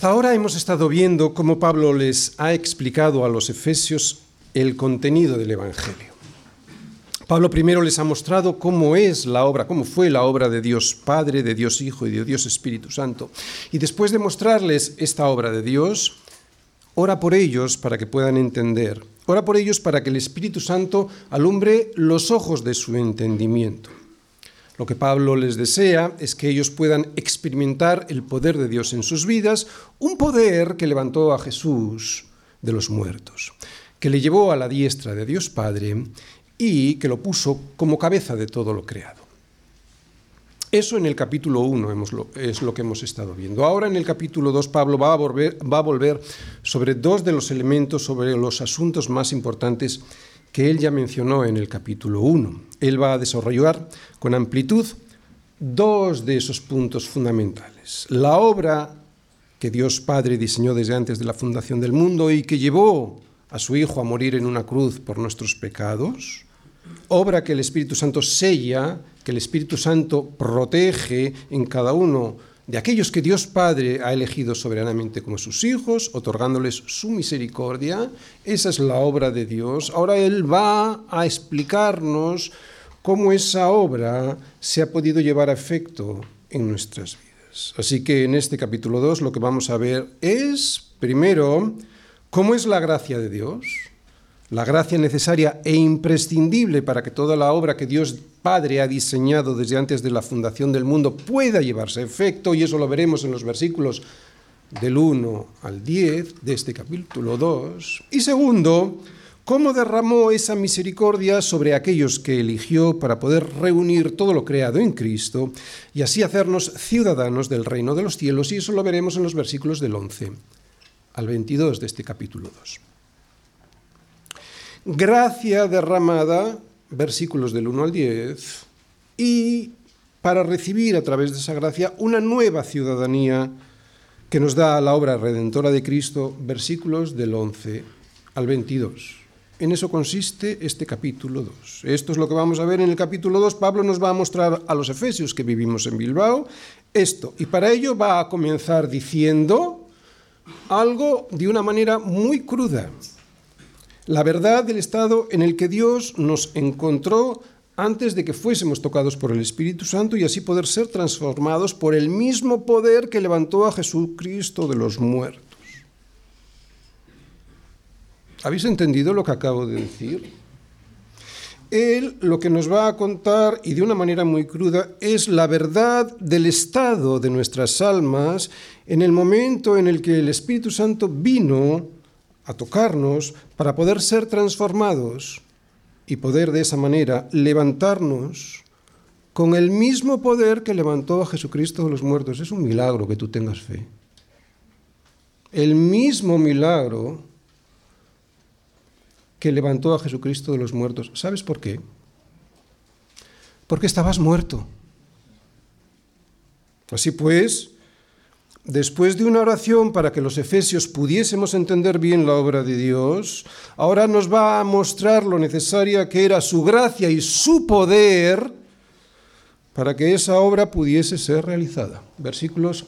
Hasta ahora hemos estado viendo cómo Pablo les ha explicado a los efesios el contenido del Evangelio. Pablo primero les ha mostrado cómo es la obra, cómo fue la obra de Dios Padre, de Dios Hijo y de Dios Espíritu Santo. Y después de mostrarles esta obra de Dios, ora por ellos para que puedan entender. Ora por ellos para que el Espíritu Santo alumbre los ojos de su entendimiento. Lo que Pablo les desea es que ellos puedan experimentar el poder de Dios en sus vidas, un poder que levantó a Jesús de los muertos, que le llevó a la diestra de Dios Padre y que lo puso como cabeza de todo lo creado. Eso en el capítulo 1 es lo que hemos estado viendo. Ahora en el capítulo 2 Pablo va a, volver, va a volver sobre dos de los elementos, sobre los asuntos más importantes que él ya mencionó en el capítulo 1. Él va a desarrollar con amplitud dos de esos puntos fundamentales. La obra que Dios Padre diseñó desde antes de la fundación del mundo y que llevó a su Hijo a morir en una cruz por nuestros pecados, obra que el Espíritu Santo sella, que el Espíritu Santo protege en cada uno de aquellos que Dios Padre ha elegido soberanamente como sus hijos, otorgándoles su misericordia. Esa es la obra de Dios. Ahora Él va a explicarnos cómo esa obra se ha podido llevar a efecto en nuestras vidas. Así que en este capítulo 2 lo que vamos a ver es, primero, cómo es la gracia de Dios la gracia necesaria e imprescindible para que toda la obra que Dios Padre ha diseñado desde antes de la fundación del mundo pueda llevarse a efecto, y eso lo veremos en los versículos del 1 al 10 de este capítulo 2. Y segundo, cómo derramó esa misericordia sobre aquellos que eligió para poder reunir todo lo creado en Cristo y así hacernos ciudadanos del reino de los cielos, y eso lo veremos en los versículos del 11 al 22 de este capítulo 2 gracia derramada, versículos del 1 al 10, y para recibir a través de esa gracia una nueva ciudadanía que nos da la obra redentora de Cristo, versículos del 11 al 22. En eso consiste este capítulo 2. Esto es lo que vamos a ver en el capítulo 2. Pablo nos va a mostrar a los efesios que vivimos en Bilbao esto. Y para ello va a comenzar diciendo algo de una manera muy cruda la verdad del estado en el que Dios nos encontró antes de que fuésemos tocados por el Espíritu Santo y así poder ser transformados por el mismo poder que levantó a Jesucristo de los muertos. ¿Habéis entendido lo que acabo de decir? Él lo que nos va a contar, y de una manera muy cruda, es la verdad del estado de nuestras almas en el momento en el que el Espíritu Santo vino a tocarnos para poder ser transformados y poder de esa manera levantarnos con el mismo poder que levantó a Jesucristo de los muertos. Es un milagro que tú tengas fe. El mismo milagro que levantó a Jesucristo de los muertos. ¿Sabes por qué? Porque estabas muerto. Así pues, Después de una oración para que los efesios pudiésemos entender bien la obra de Dios, ahora nos va a mostrar lo necesaria que era su gracia y su poder para que esa obra pudiese ser realizada. Versículos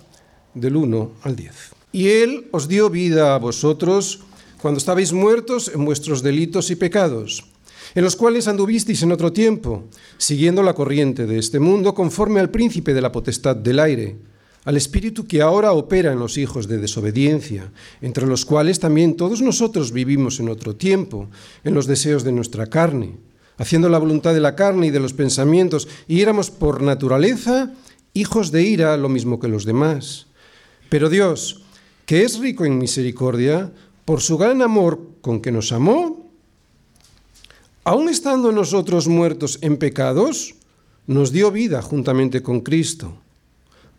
del 1 al 10. Y Él os dio vida a vosotros cuando estabais muertos en vuestros delitos y pecados, en los cuales anduvisteis en otro tiempo, siguiendo la corriente de este mundo conforme al príncipe de la potestad del aire al espíritu que ahora opera en los hijos de desobediencia, entre los cuales también todos nosotros vivimos en otro tiempo, en los deseos de nuestra carne, haciendo la voluntad de la carne y de los pensamientos, y éramos por naturaleza hijos de ira, lo mismo que los demás. Pero Dios, que es rico en misericordia, por su gran amor con que nos amó, aun estando nosotros muertos en pecados, nos dio vida juntamente con Cristo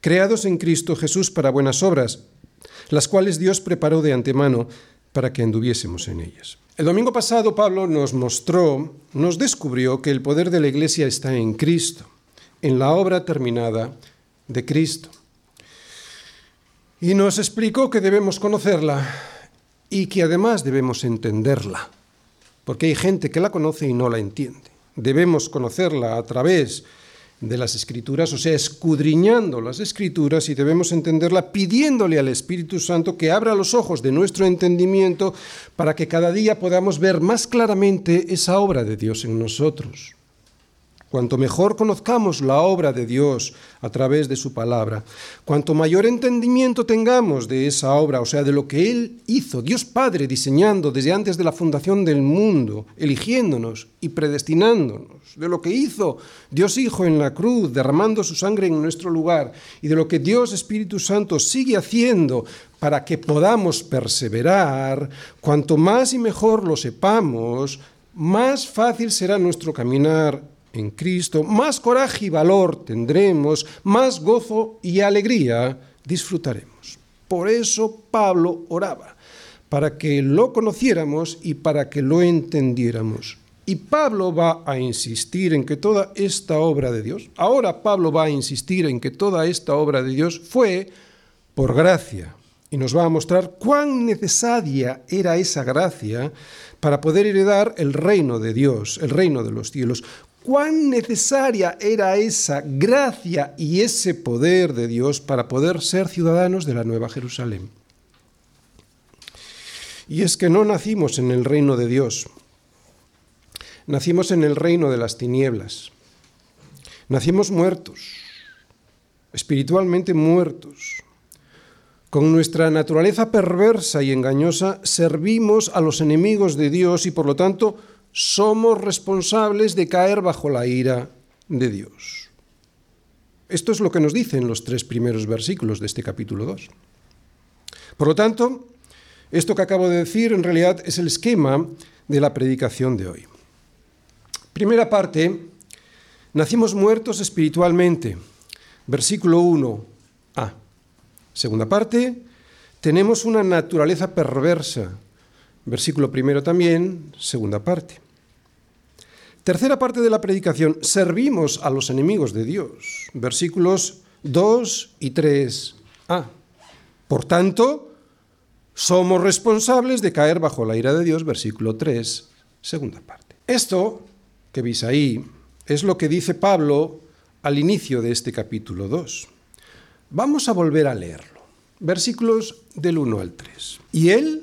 creados en Cristo Jesús para buenas obras, las cuales Dios preparó de antemano para que anduviésemos en ellas. El domingo pasado Pablo nos mostró, nos descubrió que el poder de la Iglesia está en Cristo, en la obra terminada de Cristo. Y nos explicó que debemos conocerla y que además debemos entenderla, porque hay gente que la conoce y no la entiende. Debemos conocerla a través de las escrituras, o sea, escudriñando las escrituras y debemos entenderla pidiéndole al Espíritu Santo que abra los ojos de nuestro entendimiento para que cada día podamos ver más claramente esa obra de Dios en nosotros. Cuanto mejor conozcamos la obra de Dios a través de su palabra, cuanto mayor entendimiento tengamos de esa obra, o sea, de lo que Él hizo, Dios Padre diseñando desde antes de la fundación del mundo, eligiéndonos y predestinándonos, de lo que hizo Dios Hijo en la cruz, derramando su sangre en nuestro lugar, y de lo que Dios Espíritu Santo sigue haciendo para que podamos perseverar, cuanto más y mejor lo sepamos, más fácil será nuestro caminar en Cristo, más coraje y valor tendremos, más gozo y alegría disfrutaremos. Por eso Pablo oraba, para que lo conociéramos y para que lo entendiéramos. Y Pablo va a insistir en que toda esta obra de Dios, ahora Pablo va a insistir en que toda esta obra de Dios fue por gracia. Y nos va a mostrar cuán necesaria era esa gracia para poder heredar el reino de Dios, el reino de los cielos, cuán necesaria era esa gracia y ese poder de Dios para poder ser ciudadanos de la Nueva Jerusalén. Y es que no nacimos en el reino de Dios, nacimos en el reino de las tinieblas, nacimos muertos, espiritualmente muertos. Con nuestra naturaleza perversa y engañosa servimos a los enemigos de Dios y por lo tanto somos responsables de caer bajo la ira de Dios. Esto es lo que nos dicen los tres primeros versículos de este capítulo 2. Por lo tanto, esto que acabo de decir en realidad es el esquema de la predicación de hoy. Primera parte, nacimos muertos espiritualmente. Versículo 1a. Segunda parte, tenemos una naturaleza perversa. Versículo primero también, segunda parte. Tercera parte de la predicación, servimos a los enemigos de Dios. Versículos 2 y 3a. Por tanto, somos responsables de caer bajo la ira de Dios. Versículo 3, segunda parte. Esto que veis ahí es lo que dice Pablo al inicio de este capítulo 2. Vamos a volver a leerlo. Versículos del 1 al 3. Y él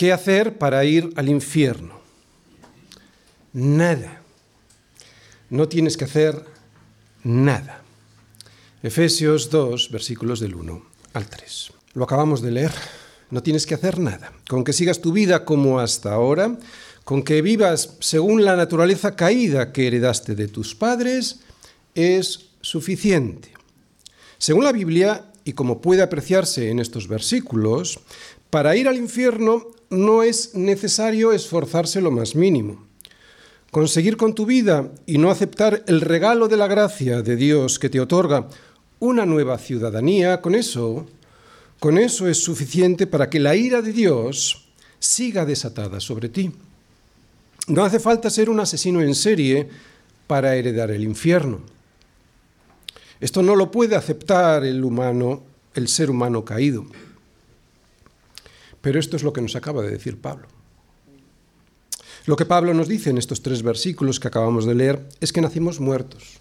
¿Qué hacer para ir al infierno? Nada. No tienes que hacer nada. Efesios 2, versículos del 1 al 3. Lo acabamos de leer. No tienes que hacer nada. Con que sigas tu vida como hasta ahora, con que vivas según la naturaleza caída que heredaste de tus padres, es suficiente. Según la Biblia, y como puede apreciarse en estos versículos, para ir al infierno no es necesario esforzarse lo más mínimo. Conseguir con tu vida y no aceptar el regalo de la gracia de Dios que te otorga una nueva ciudadanía, con eso, con eso es suficiente para que la ira de Dios siga desatada sobre ti. No hace falta ser un asesino en serie para heredar el infierno. Esto no lo puede aceptar el humano, el ser humano caído. Pero esto es lo que nos acaba de decir Pablo. Lo que Pablo nos dice en estos tres versículos que acabamos de leer es que nacimos muertos.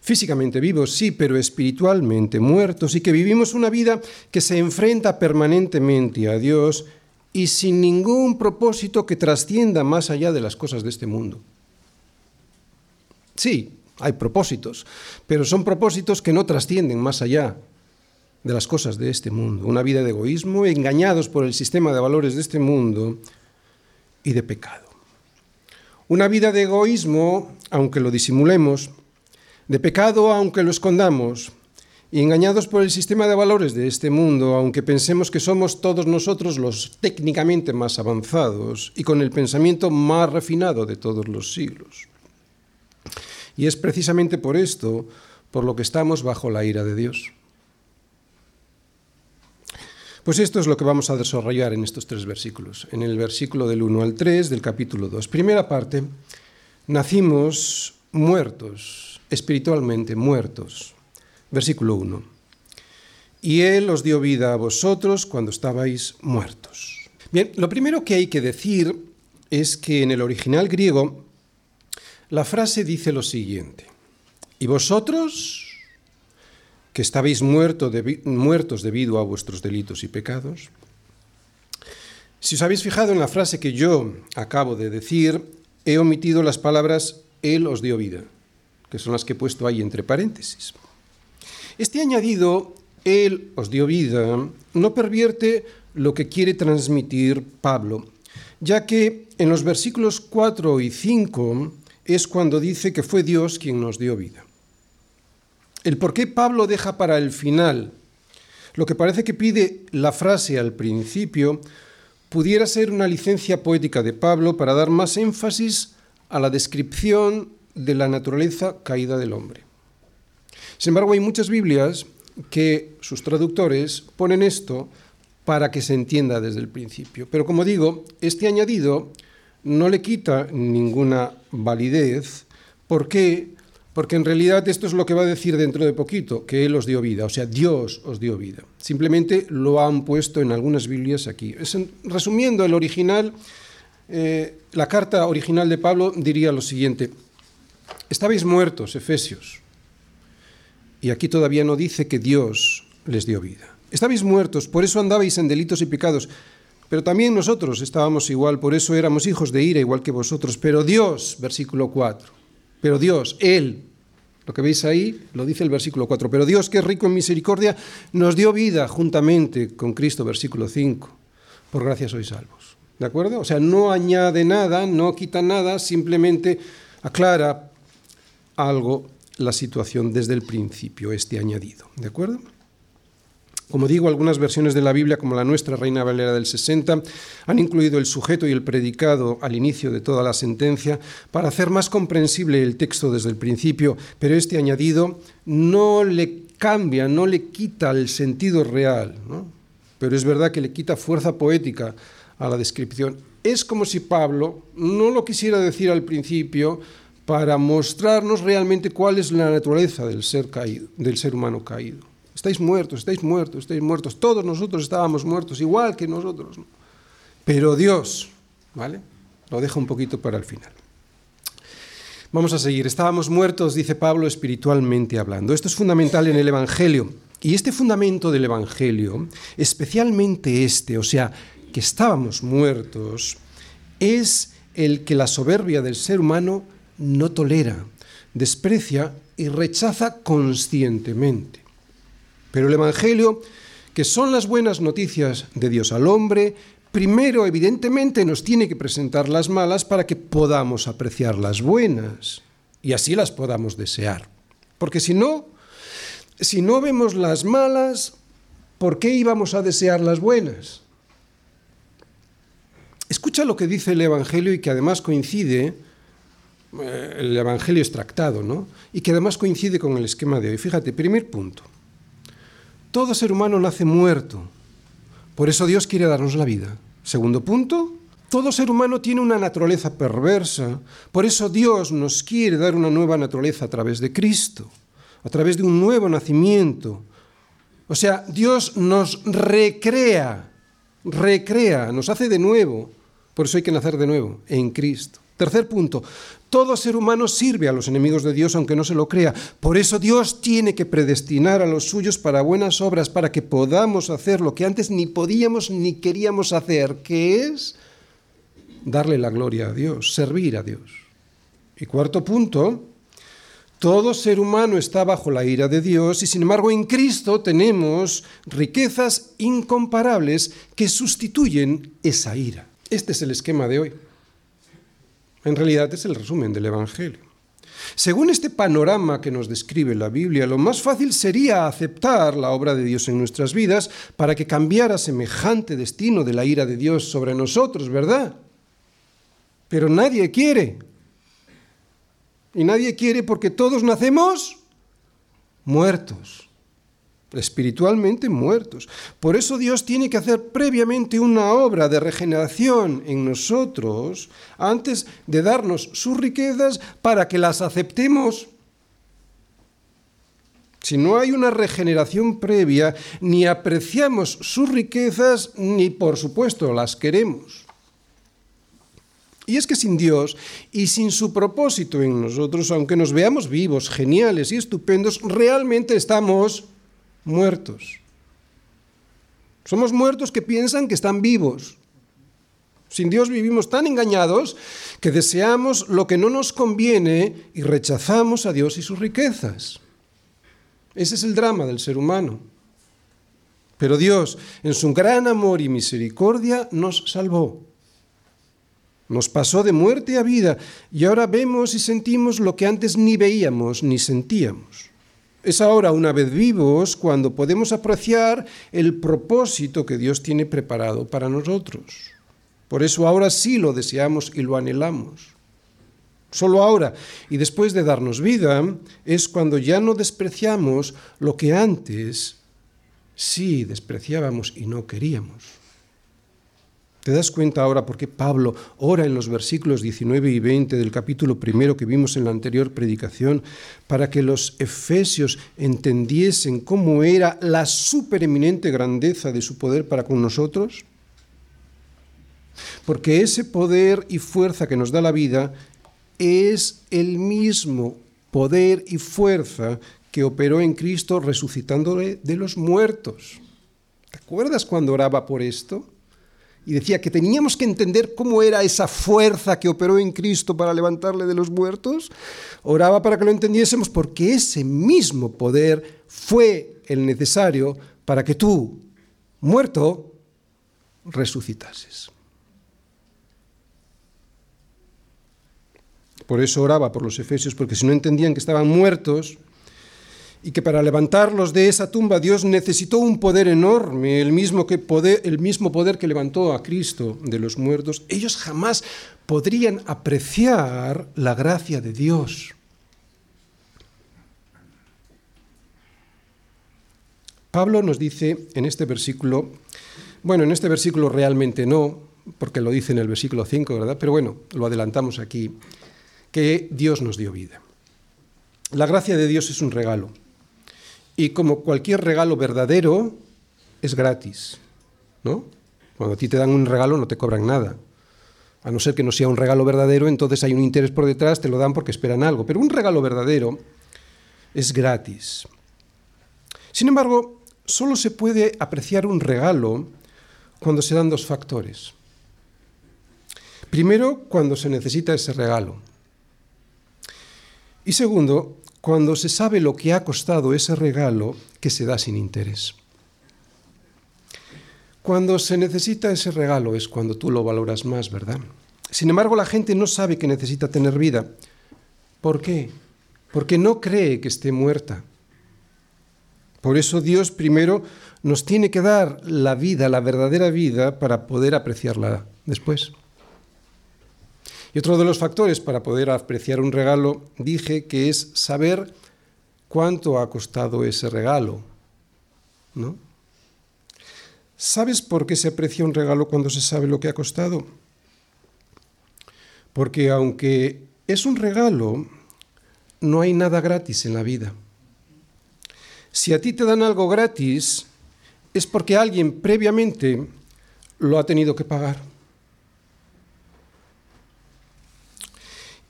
Físicamente vivos, sí, pero espiritualmente muertos y que vivimos una vida que se enfrenta permanentemente a Dios y sin ningún propósito que trascienda más allá de las cosas de este mundo. Sí, hay propósitos, pero son propósitos que no trascienden más allá de las cosas de este mundo, una vida de egoísmo, engañados por el sistema de valores de este mundo y de pecado. Una vida de egoísmo, aunque lo disimulemos, de pecado, aunque lo escondamos, y engañados por el sistema de valores de este mundo, aunque pensemos que somos todos nosotros los técnicamente más avanzados y con el pensamiento más refinado de todos los siglos. Y es precisamente por esto por lo que estamos bajo la ira de Dios. Pues esto es lo que vamos a desarrollar en estos tres versículos. En el versículo del 1 al 3 del capítulo 2. Primera parte, nacimos muertos, espiritualmente muertos. Versículo 1. Y Él os dio vida a vosotros cuando estabais muertos. Bien, lo primero que hay que decir es que en el original griego la frase dice lo siguiente. Y vosotros que estabais muertos debido a vuestros delitos y pecados. Si os habéis fijado en la frase que yo acabo de decir, he omitido las palabras Él os dio vida, que son las que he puesto ahí entre paréntesis. Este añadido, Él os dio vida, no pervierte lo que quiere transmitir Pablo, ya que en los versículos 4 y 5 es cuando dice que fue Dios quien nos dio vida. El por qué Pablo deja para el final lo que parece que pide la frase al principio pudiera ser una licencia poética de Pablo para dar más énfasis a la descripción de la naturaleza caída del hombre. Sin embargo, hay muchas Biblias que sus traductores ponen esto para que se entienda desde el principio. Pero como digo, este añadido no le quita ninguna validez. ¿Por qué? Porque en realidad esto es lo que va a decir dentro de poquito, que Él os dio vida, o sea, Dios os dio vida. Simplemente lo han puesto en algunas Biblias aquí. resumiendo el original, eh, la carta original de Pablo diría lo siguiente, estabais muertos, Efesios, y aquí todavía no dice que Dios les dio vida. Estabais muertos, por eso andabais en delitos y pecados, pero también nosotros estábamos igual, por eso éramos hijos de ira igual que vosotros, pero Dios, versículo 4, pero Dios, Él, lo que veis ahí, lo dice el versículo 4, pero Dios que es rico en misericordia, nos dio vida juntamente con Cristo, versículo 5. Por gracia sois salvos. ¿De acuerdo? O sea, no añade nada, no quita nada, simplemente aclara algo la situación desde el principio, este añadido. ¿De acuerdo? Como digo, algunas versiones de la Biblia, como la nuestra, Reina Valera del 60, han incluido el sujeto y el predicado al inicio de toda la sentencia para hacer más comprensible el texto desde el principio, pero este añadido no le cambia, no le quita el sentido real, pero es verdad que le quita fuerza poética a la descripción. Es como si Pablo no lo quisiera decir al principio para mostrarnos realmente cuál es la naturaleza del ser caído, del ser humano caído. Estáis muertos, estáis muertos, estáis muertos. Todos nosotros estábamos muertos, igual que nosotros. Pero Dios, ¿vale? Lo deja un poquito para el final. Vamos a seguir. Estábamos muertos, dice Pablo, espiritualmente hablando. Esto es fundamental en el Evangelio. Y este fundamento del Evangelio, especialmente este, o sea, que estábamos muertos, es el que la soberbia del ser humano no tolera, desprecia y rechaza conscientemente. Pero el Evangelio, que son las buenas noticias de Dios al hombre, primero evidentemente nos tiene que presentar las malas para que podamos apreciar las buenas y así las podamos desear. Porque si no, si no vemos las malas, ¿por qué íbamos a desear las buenas? Escucha lo que dice el Evangelio y que además coincide, eh, el Evangelio extractado, ¿no? Y que además coincide con el esquema de hoy. Fíjate, primer punto. Todo ser humano nace muerto. Por eso Dios quiere darnos la vida. Segundo punto, todo ser humano tiene una naturaleza perversa. Por eso Dios nos quiere dar una nueva naturaleza a través de Cristo, a través de un nuevo nacimiento. O sea, Dios nos recrea, recrea, nos hace de nuevo. Por eso hay que nacer de nuevo en Cristo. Tercer punto, todo ser humano sirve a los enemigos de Dios aunque no se lo crea. Por eso Dios tiene que predestinar a los suyos para buenas obras, para que podamos hacer lo que antes ni podíamos ni queríamos hacer, que es darle la gloria a Dios, servir a Dios. Y cuarto punto, Todo ser humano está bajo la ira de Dios y sin embargo en Cristo tenemos riquezas incomparables que sustituyen esa ira. Este es el esquema de hoy. En realidad es el resumen del Evangelio. Según este panorama que nos describe la Biblia, lo más fácil sería aceptar la obra de Dios en nuestras vidas para que cambiara semejante destino de la ira de Dios sobre nosotros, ¿verdad? Pero nadie quiere. Y nadie quiere porque todos nacemos muertos, espiritualmente muertos. Por eso Dios tiene que hacer previamente una obra de regeneración en nosotros antes de darnos sus riquezas para que las aceptemos. Si no hay una regeneración previa, ni apreciamos sus riquezas, ni por supuesto las queremos. Y es que sin Dios y sin su propósito en nosotros, aunque nos veamos vivos, geniales y estupendos, realmente estamos muertos. Somos muertos que piensan que están vivos. Sin Dios vivimos tan engañados que deseamos lo que no nos conviene y rechazamos a Dios y sus riquezas. Ese es el drama del ser humano. Pero Dios, en su gran amor y misericordia, nos salvó. Nos pasó de muerte a vida y ahora vemos y sentimos lo que antes ni veíamos ni sentíamos. Es ahora, una vez vivos, cuando podemos apreciar el propósito que Dios tiene preparado para nosotros. Por eso ahora sí lo deseamos y lo anhelamos. Solo ahora, y después de darnos vida, es cuando ya no despreciamos lo que antes sí despreciábamos y no queríamos. ¿Te das cuenta ahora por qué Pablo ora en los versículos 19 y 20 del capítulo primero que vimos en la anterior predicación para que los efesios entendiesen cómo era la supereminente grandeza de su poder para con nosotros? Porque ese poder y fuerza que nos da la vida es el mismo poder y fuerza que operó en Cristo resucitándole de los muertos. ¿Te acuerdas cuando oraba por esto? Y decía que teníamos que entender cómo era esa fuerza que operó en Cristo para levantarle de los muertos, oraba para que lo entendiésemos porque ese mismo poder fue el necesario para que tú, muerto, resucitases. Por eso oraba por los efesios, porque si no entendían que estaban muertos, y que para levantarlos de esa tumba Dios necesitó un poder enorme, el mismo, que poder, el mismo poder que levantó a Cristo de los muertos, ellos jamás podrían apreciar la gracia de Dios. Pablo nos dice en este versículo, bueno, en este versículo realmente no, porque lo dice en el versículo 5, ¿verdad? Pero bueno, lo adelantamos aquí, que Dios nos dio vida. La gracia de Dios es un regalo. Y como cualquier regalo verdadero, es gratis, ¿no? Cuando a ti te dan un regalo no te cobran nada. A no ser que no sea un regalo verdadero, entonces hay un interés por detrás, te lo dan porque esperan algo. Pero un regalo verdadero es gratis. Sin embargo, solo se puede apreciar un regalo cuando se dan dos factores. Primero, cuando se necesita ese regalo. Y segundo, cuando se sabe lo que ha costado ese regalo que se da sin interés. Cuando se necesita ese regalo es cuando tú lo valoras más, ¿verdad? Sin embargo, la gente no sabe que necesita tener vida. ¿Por qué? Porque no cree que esté muerta. Por eso Dios primero nos tiene que dar la vida, la verdadera vida, para poder apreciarla después. Y otro de los factores para poder apreciar un regalo, dije que es saber cuánto ha costado ese regalo. ¿No? ¿Sabes por qué se aprecia un regalo cuando se sabe lo que ha costado? Porque aunque es un regalo, no hay nada gratis en la vida. Si a ti te dan algo gratis, es porque alguien previamente lo ha tenido que pagar.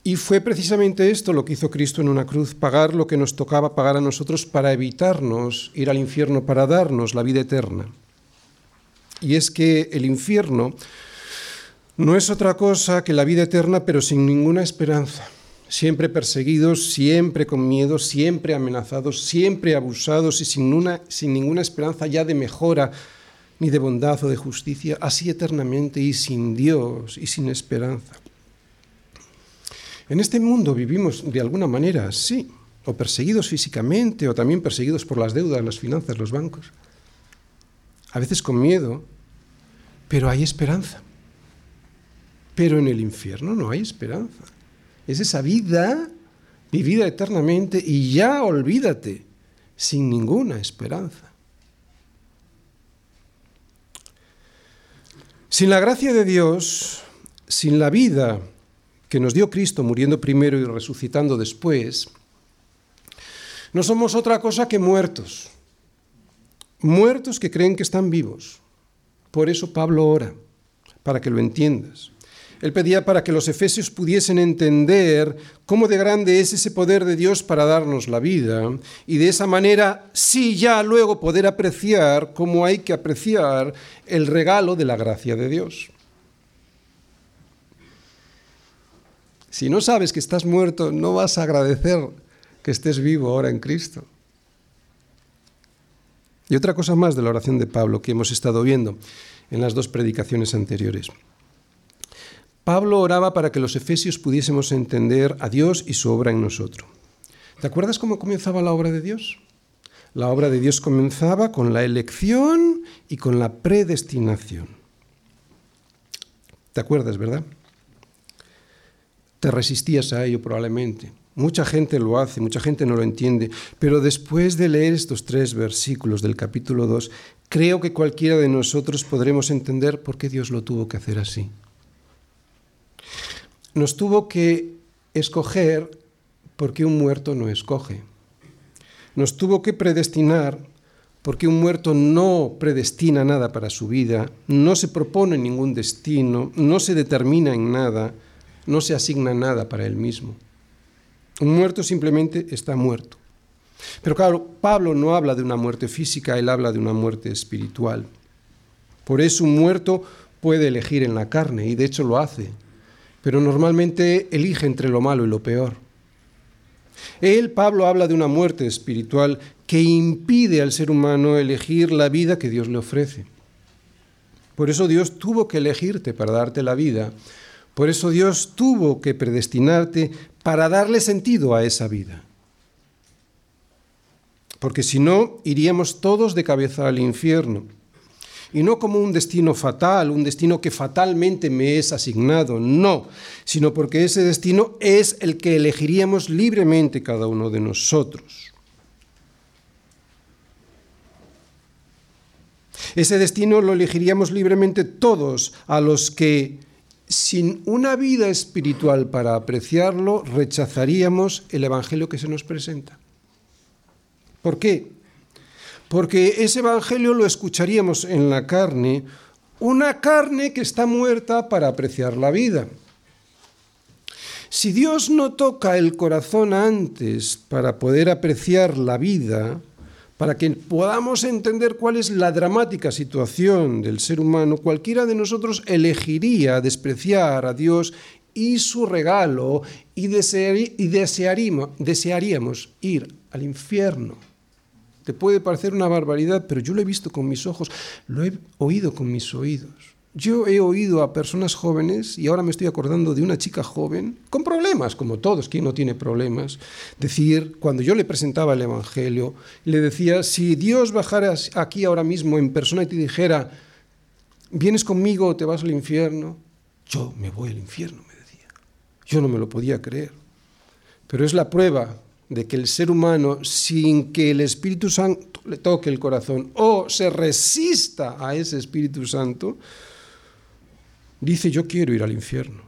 Y fue precisamente esto lo que hizo Cristo en una cruz, pagar lo que nos tocaba pagar a nosotros para evitarnos ir al infierno, para darnos la vida eterna. Y es que el infierno no es otra cosa que la vida eterna, pero sin ninguna esperanza, siempre perseguidos, siempre con miedo, siempre amenazados, siempre abusados y sin, sin ninguna esperanza ya de mejora ni de bondad o de justicia, así eternamente y sin Dios y sin esperanza. En este mundo vivimos de alguna manera, sí, o perseguidos físicamente, o también perseguidos por las deudas, las finanzas, los bancos. A veces con miedo, pero hay esperanza. Pero en el infierno no hay esperanza. Es esa vida vivida eternamente y ya olvídate, sin ninguna esperanza. Sin la gracia de Dios, sin la vida que nos dio Cristo muriendo primero y resucitando después, no somos otra cosa que muertos. Muertos que creen que están vivos. Por eso Pablo ora, para que lo entiendas. Él pedía para que los efesios pudiesen entender cómo de grande es ese poder de Dios para darnos la vida y de esa manera sí ya luego poder apreciar cómo hay que apreciar el regalo de la gracia de Dios. Si no sabes que estás muerto, no vas a agradecer que estés vivo ahora en Cristo. Y otra cosa más de la oración de Pablo que hemos estado viendo en las dos predicaciones anteriores. Pablo oraba para que los efesios pudiésemos entender a Dios y su obra en nosotros. ¿Te acuerdas cómo comenzaba la obra de Dios? La obra de Dios comenzaba con la elección y con la predestinación. ¿Te acuerdas, verdad? Te resistías a ello probablemente. Mucha gente lo hace, mucha gente no lo entiende, pero después de leer estos tres versículos del capítulo 2, creo que cualquiera de nosotros podremos entender por qué Dios lo tuvo que hacer así. Nos tuvo que escoger porque un muerto no escoge. Nos tuvo que predestinar porque un muerto no predestina nada para su vida, no se propone ningún destino, no se determina en nada, no se asigna nada para él mismo. Un muerto simplemente está muerto. Pero claro, Pablo no habla de una muerte física, él habla de una muerte espiritual. Por eso un muerto puede elegir en la carne, y de hecho lo hace, pero normalmente elige entre lo malo y lo peor. Él, Pablo, habla de una muerte espiritual que impide al ser humano elegir la vida que Dios le ofrece. Por eso Dios tuvo que elegirte para darte la vida, por eso Dios tuvo que predestinarte para darle sentido a esa vida. Porque si no, iríamos todos de cabeza al infierno. Y no como un destino fatal, un destino que fatalmente me es asignado, no, sino porque ese destino es el que elegiríamos libremente cada uno de nosotros. Ese destino lo elegiríamos libremente todos a los que sin una vida espiritual para apreciarlo, rechazaríamos el Evangelio que se nos presenta. ¿Por qué? Porque ese Evangelio lo escucharíamos en la carne, una carne que está muerta para apreciar la vida. Si Dios no toca el corazón antes para poder apreciar la vida, para que podamos entender cuál es la dramática situación del ser humano, cualquiera de nosotros elegiría despreciar a Dios y su regalo y, desearíamos, desearíamos ir al infierno. Te puede parecer una barbaridad, pero yo lo he visto con mis ojos, lo he oído con mis oídos. Yo he oído a personas jóvenes, y ahora me estoy acordando de una chica joven, con problemas, como todos, quien no tiene problemas, decir, cuando yo le presentaba el Evangelio, le decía, si Dios bajara aquí ahora mismo en persona y te dijera, ¿vienes conmigo o te vas al infierno? Yo me voy al infierno, me decía. Yo no me lo podía creer. Pero es la prueba de que el ser humano, sin que el Espíritu Santo le toque el corazón o se resista a ese Espíritu Santo, dice yo quiero ir al infierno.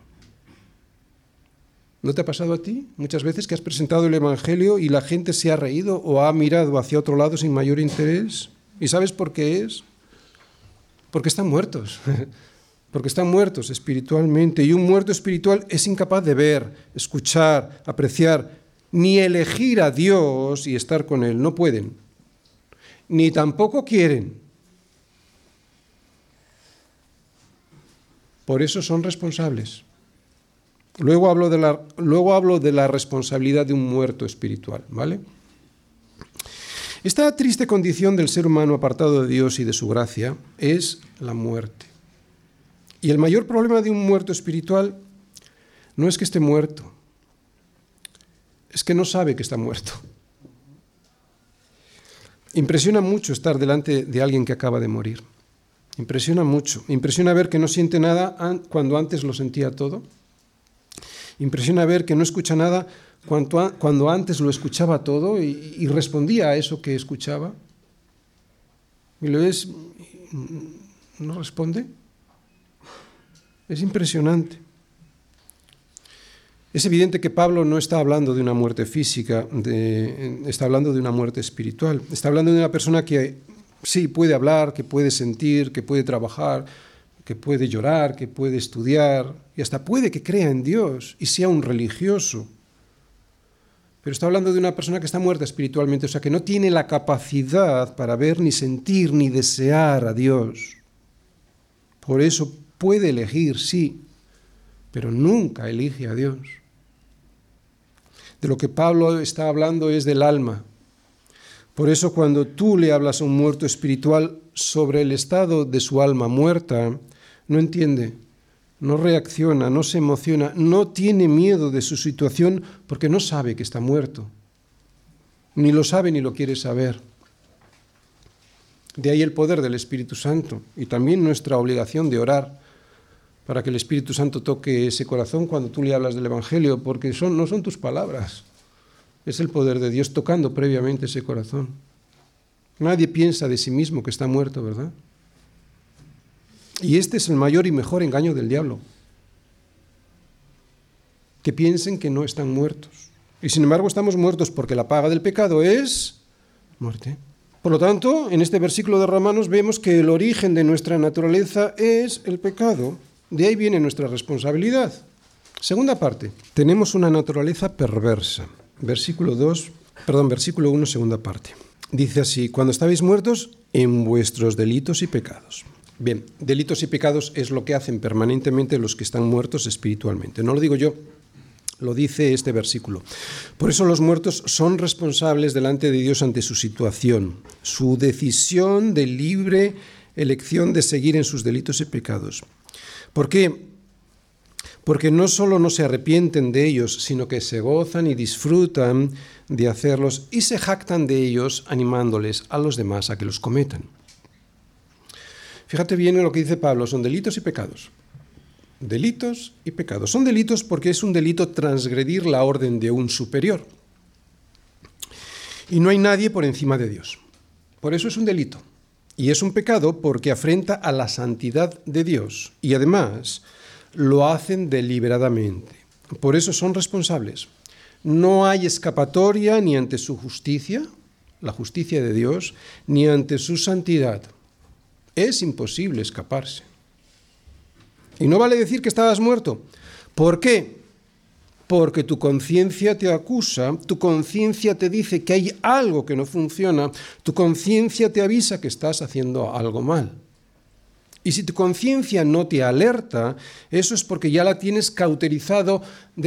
¿No te ha pasado a ti muchas veces que has presentado el Evangelio y la gente se ha reído o ha mirado hacia otro lado sin mayor interés? ¿Y sabes por qué es? Porque están muertos, porque están muertos espiritualmente y un muerto espiritual es incapaz de ver, escuchar, apreciar, ni elegir a Dios y estar con Él. No pueden, ni tampoco quieren. Por eso son responsables. Luego hablo de la, luego hablo de la responsabilidad de un muerto espiritual, ¿vale? Esta triste condición del ser humano apartado de Dios y de su gracia es la muerte. Y el mayor problema de un muerto espiritual no es que esté muerto, es que no sabe que está muerto. Impresiona mucho estar delante de alguien que acaba de morir. Impresiona mucho. Impresiona ver que no siente nada cuando antes lo sentía todo. Impresiona ver que no escucha nada cuando, antes lo escuchaba todo y, respondía a eso que escuchaba. Y lo es, no responde. Es impresionante. Es evidente que Pablo no está hablando de una muerte física, está hablando de una muerte espiritual. Está hablando de una persona que sí puede hablar, que puede sentir, que puede trabajar, que puede llorar, que puede estudiar y hasta puede que crea en Dios y sea un religioso. Pero está hablando de una persona que está muerta espiritualmente, o sea, que no tiene la capacidad para ver, ni sentir, ni desear a Dios. Por eso puede elegir, sí, pero nunca elige a Dios. De lo que Pablo está hablando es del alma. Por eso cuando tú le hablas a un muerto espiritual sobre el estado de su alma muerta, no entiende, no reacciona, no se emociona, no tiene miedo de su situación porque no sabe que está muerto. Ni lo sabe ni lo quiere saber. De ahí el poder del Espíritu Santo y también nuestra obligación de orar para que el Espíritu Santo toque ese corazón cuando tú le hablas del Evangelio, porque son, no son tus palabras, es el poder de Dios tocando previamente ese corazón. Nadie piensa de sí mismo que está muerto, ¿verdad? Y este es el mayor y mejor engaño del diablo, que piensen que no están muertos. Y sin embargo estamos muertos porque la paga del pecado es muerte. Por lo tanto, en este versículo de Romanos vemos que el origen de nuestra naturaleza es el pecado. De ahí viene nuestra responsabilidad. Segunda parte, tenemos una naturaleza perversa. Versículo 2, perdón, versículo 1, segunda parte. Dice así, cuando estabais muertos en vuestros delitos y pecados. Bien, delitos y pecados es lo que hacen permanentemente los que están muertos espiritualmente. No lo digo yo, lo dice este versículo. Por eso los muertos son responsables delante de Dios ante su situación, su decisión de libre elección de seguir en sus delitos y pecados. ¿Por qué? Porque no solo no se arrepienten de ellos, sino que se gozan y disfrutan de hacerlos y se jactan de ellos animándoles a los demás a que los cometan. Fíjate bien en lo que dice Pablo, son delitos y pecados. Delitos y pecados. Son delitos porque es un delito transgredir la orden de un superior. Y no hay nadie por encima de Dios. Por eso es un delito. Y es un pecado porque afrenta a la santidad de Dios y además lo hacen deliberadamente. Por eso son responsables. No hay escapatoria ni ante su justicia, la justicia de Dios, ni ante su santidad. Es imposible escaparse. Y no vale decir que estabas muerto. ¿Por qué? porque tu conciencia te acusa, tu conciencia te dice que hay algo que no funciona, tu conciencia te avisa que estás haciendo algo mal. Y si tu conciencia no te alerta, eso es porque ya la tienes cauterizado,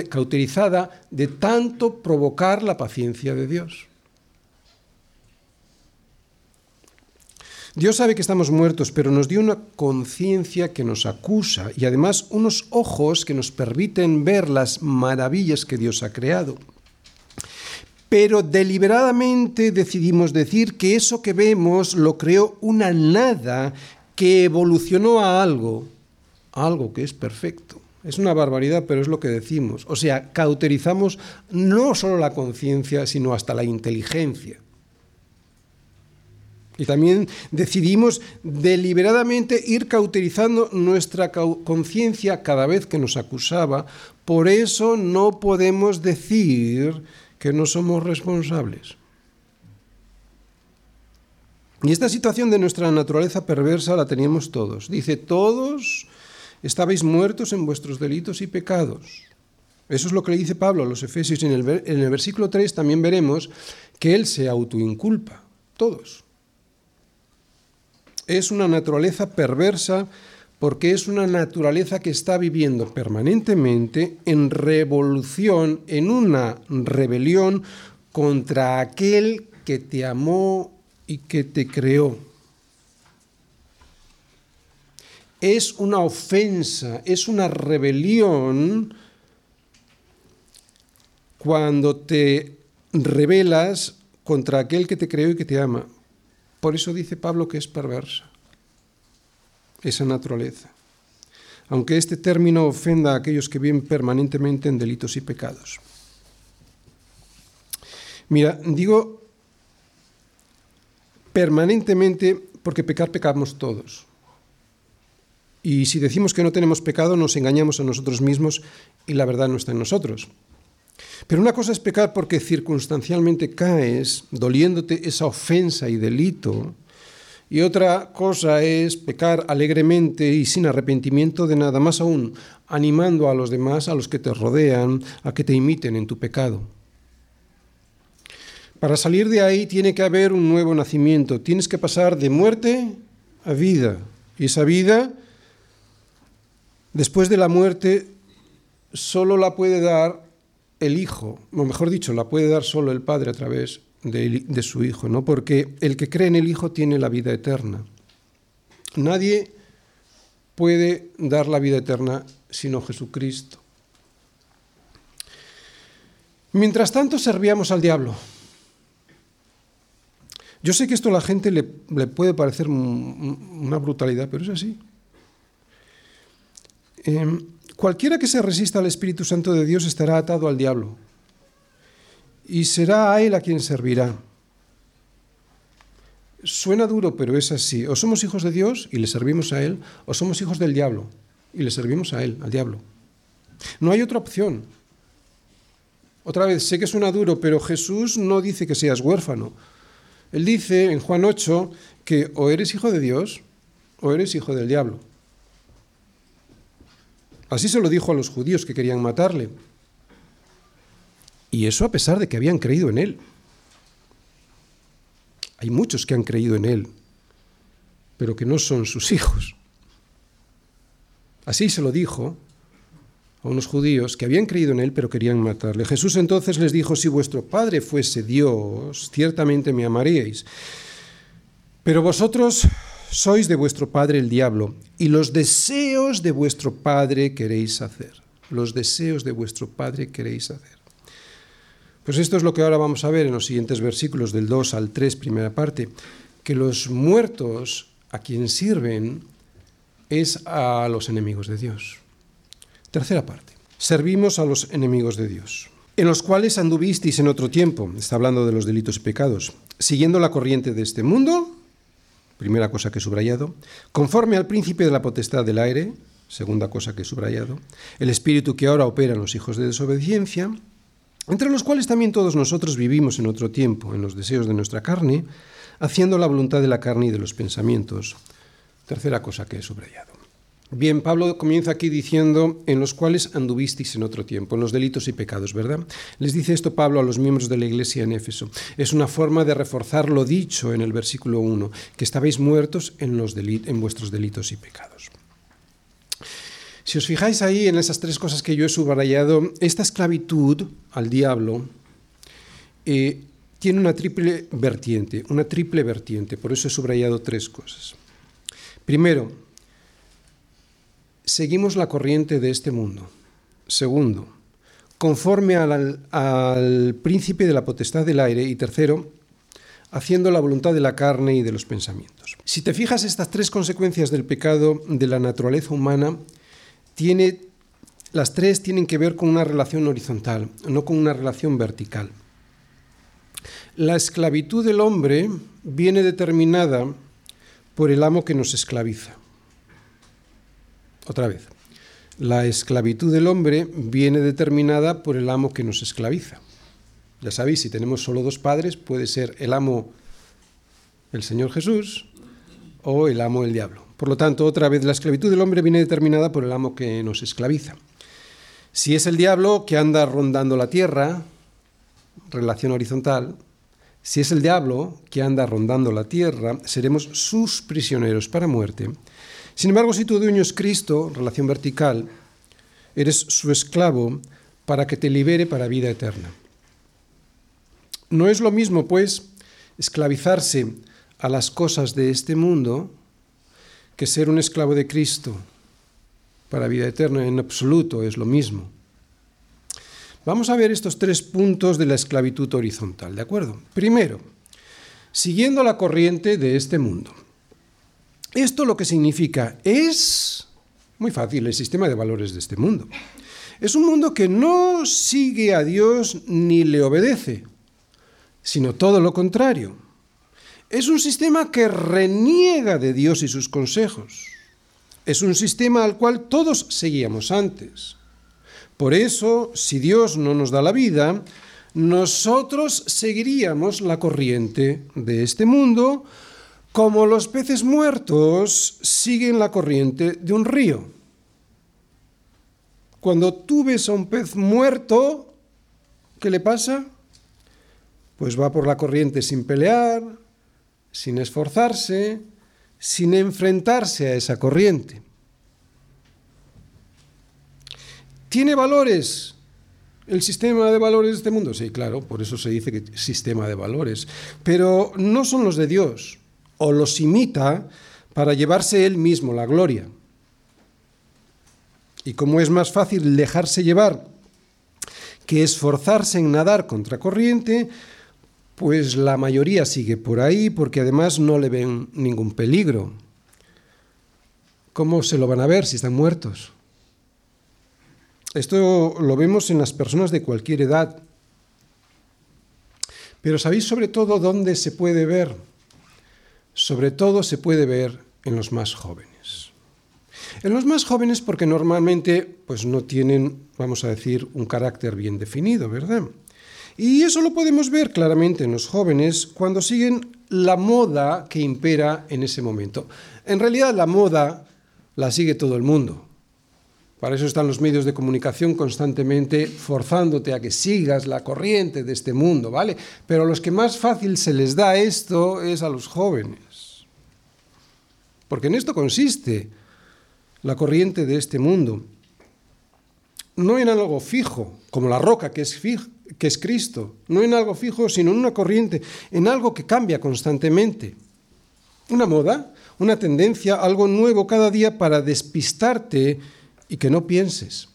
cauterizada de tanto provocar la paciencia de Dios. Dios sabe que estamos muertos, pero nos dio una conciencia que nos acusa y además unos ojos que nos permiten ver las maravillas que Dios ha creado. Pero deliberadamente decidimos decir que eso que vemos lo creó una nada que evolucionó a algo, algo que es perfecto. Es una barbaridad, pero es lo que decimos. O sea, cauterizamos no solo la conciencia, sino hasta la inteligencia. Y también decidimos deliberadamente ir cauterizando nuestra conciencia cada vez que nos acusaba. Por eso no podemos decir que no somos responsables. Y esta situación de nuestra naturaleza perversa la teníamos todos. Dice, todos estabais muertos en vuestros delitos y pecados. Eso es lo que le dice Pablo a los Efesios. En el, en el versículo 3 también veremos que él se autoinculpa. Todos es una naturaleza perversa porque es una naturaleza que está viviendo permanentemente en revolución, en una rebelión contra aquel que te amó y que te creó. Es una ofensa, es una rebelión cuando te rebelas contra aquel que te creó y que te ama. Por eso dice Pablo que es perversa esa naturaleza, aunque este término ofenda a aquellos que viven permanentemente en delitos y pecados. Mira, digo permanentemente porque pecar pecamos todos. Y si decimos que no tenemos pecado, nos engañamos a nosotros mismos y la verdad no está en nosotros. Pero una cosa es pecar porque circunstancialmente caes, doliéndote esa ofensa y delito, y otra cosa es pecar alegremente y sin arrepentimiento de nada, más aún animando a los demás, a los que te rodean, a que te imiten en tu pecado. Para salir de ahí tiene que haber un nuevo nacimiento, tienes que pasar de muerte a vida. Y esa vida, después de la muerte, solo la puede dar el Hijo, o mejor dicho, la puede dar solo el Padre a través de, su Hijo, ¿no? Porque el que cree en el Hijo tiene la vida eterna. Nadie puede dar la vida eterna sino Jesucristo. Mientras tanto servíamos al diablo. Yo sé que esto a la gente le, le puede parecer una brutalidad, pero es así. Em, cualquiera que se resista al Espíritu Santo de Dios estará atado al diablo y será a Él a quien servirá. Suena duro, pero es así. O somos hijos de Dios y le servimos a Él, o somos hijos del diablo y le servimos a Él, al diablo. No hay otra opción. Otra vez, sé que suena duro, pero Jesús no dice que seas huérfano. Él dice en Juan 8 que o eres hijo de Dios o eres hijo del diablo. Así se lo dijo a los judíos que querían matarle. Y eso a pesar de que habían creído en Él. Hay muchos que han creído en Él, pero que no son sus hijos. Así se lo dijo a unos judíos que habían creído en Él, pero querían matarle. Jesús entonces les dijo, si vuestro Padre fuese Dios, ciertamente me amaríais. Pero vosotros sois de vuestro padre el diablo, y los deseos de vuestro padre queréis hacer. Los deseos de vuestro padre queréis hacer. Pues esto es lo que ahora vamos a ver en los siguientes versículos del 2 al 3, primera parte, que los muertos a quien sirven es a los enemigos de Dios. Tercera parte, servimos a los enemigos de Dios, en los cuales anduvisteis en otro tiempo, está hablando de los delitos y pecados, siguiendo la corriente de este mundo, primera cosa que he subrayado, conforme al príncipe de la potestad del aire, segunda cosa que he subrayado, el espíritu que ahora opera en los hijos de desobediencia, entre los cuales también todos nosotros vivimos en otro tiempo, en los deseos de nuestra carne, haciendo la voluntad de la carne y de los pensamientos. Tercera cosa que he subrayado. Bien, Pablo comienza aquí diciendo, en los cuales anduvisteis en otro tiempo, en los delitos y pecados, ¿verdad? Les dice esto Pablo a los miembros de la iglesia en Éfeso. Es una forma de reforzar lo dicho en el versículo 1, que estabais muertos en, los en vuestros delitos y pecados. Si os fijáis ahí en esas tres cosas que yo he subrayado, esta esclavitud al diablo eh, tiene una triple vertiente, una triple vertiente, por eso he subrayado tres cosas. Primero, seguimos la corriente de este mundo. Segundo, conforme al, al, príncipe de la potestad del aire. Y tercero, haciendo la voluntad de la carne y de los pensamientos. Si te fijas, estas tres consecuencias del pecado de la naturaleza humana tiene, las tres tienen que ver con una relación horizontal, no con una relación vertical. La esclavitud del hombre viene determinada por el amo que nos esclaviza. Otra vez, la esclavitud del hombre viene determinada por el amo que nos esclaviza. Ya sabéis, si tenemos solo dos padres, puede ser el amo el Señor Jesús o el amo el diablo. Por lo tanto, otra vez, la esclavitud del hombre viene determinada por el amo que nos esclaviza. Si es el diablo que anda rondando la tierra, relación horizontal, si es el diablo que anda rondando la tierra, seremos sus prisioneros para muerte Sin embargo, si tu dueño es Cristo, relación vertical, eres su esclavo para que te libere para vida eterna. No es lo mismo, pues, esclavizarse a las cosas de este mundo que ser un esclavo de Cristo para vida eterna. En absoluto es lo mismo. Vamos a ver estos tres puntos de la esclavitud horizontal, ¿de acuerdo? Primero, siguiendo la corriente de este mundo. Esto lo que significa es muy fácil, el sistema de valores de este mundo. Es un mundo que no sigue a Dios ni le obedece, sino todo lo contrario. Es un sistema que reniega de Dios y sus consejos. Es un sistema al cual todos seguíamos antes. Por eso, si Dios no nos da la vida, nosotros seguiríamos la corriente de este mundo, como los peces muertos siguen la corriente de un río. Cuando tú ves a un pez muerto, ¿qué le pasa? Pues va por la corriente sin pelear, sin esforzarse, sin enfrentarse a esa corriente. ¿Tiene valores el sistema de valores de este mundo? Sí, claro, por eso se dice que sistema de valores, pero no son los de Dios o los imita para llevarse él mismo la gloria. Y como es más fácil dejarse llevar que esforzarse en nadar contra corriente, pues la mayoría sigue por ahí porque además no le ven ningún peligro. ¿Cómo se lo van a ver si están muertos? Esto lo vemos en las personas de cualquier edad. Pero ¿sabéis sobre todo dónde se puede ver? Sobre todo se puede ver en los más jóvenes. En los más jóvenes porque normalmente pues no tienen, vamos a decir, un carácter bien definido, ¿verdad? Y eso lo podemos ver claramente en los jóvenes cuando siguen la moda que impera en ese momento. En realidad la moda la sigue todo el mundo. Para eso están los medios de comunicación constantemente forzándote a que sigas la corriente de este mundo, ¿vale? Pero a los que más fácil se les da esto es a los jóvenes. Porque en esto consiste la corriente de este mundo. No en algo fijo, como la roca que es, Cristo, no en algo fijo, sino en una corriente, en algo que cambia constantemente. Una moda, una tendencia, algo nuevo cada día para despistarte y que no pienses.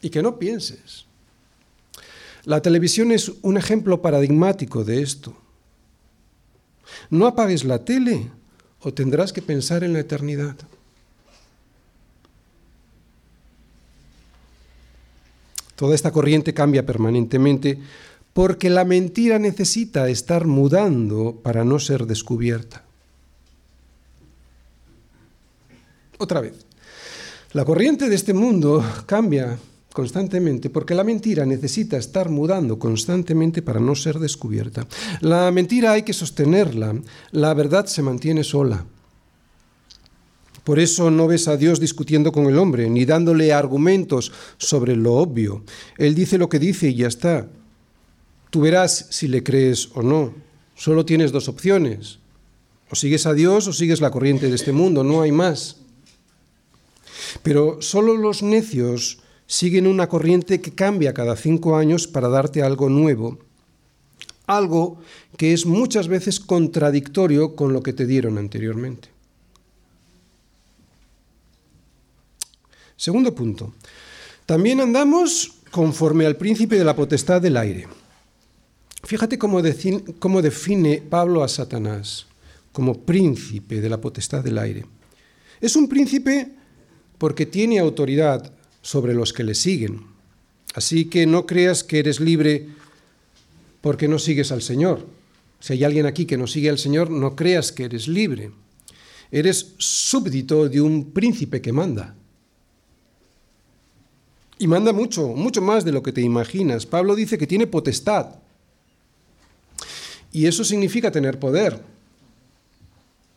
Y que no pienses. La televisión es un ejemplo paradigmático de esto. No apagues la tele o tendrás que pensar en la eternidad. Toda esta corriente cambia permanentemente porque la mentira necesita estar mudando para no ser descubierta. Otra vez, la corriente de este mundo cambia constantemente, porque la mentira necesita estar mudando constantemente para no ser descubierta. La mentira hay que sostenerla, la verdad se mantiene sola. Por eso no ves a Dios discutiendo con el hombre, ni dándole argumentos sobre lo obvio. Él dice lo que dice y ya está. Tú verás si le crees o no. Solo tienes dos opciones. O sigues a Dios o sigues la corriente de este mundo, no hay más. Pero solo los necios siguen una corriente que cambia cada cinco años para darte algo nuevo, algo que es muchas veces contradictorio con lo que te dieron anteriormente. Segundo punto. También andamos conforme al príncipe de la potestad del aire. Fíjate cómo, cómo define Pablo a Satanás como príncipe de la potestad del aire. Es un príncipe porque tiene autoridad sobre los que le siguen. Así que no creas que eres libre porque no sigues al Señor. Si hay alguien aquí que no sigue al Señor, no creas que eres libre. Eres súbdito de un príncipe que manda. Y manda mucho, mucho más de lo que te imaginas. Pablo dice que tiene potestad. Y eso significa tener poder.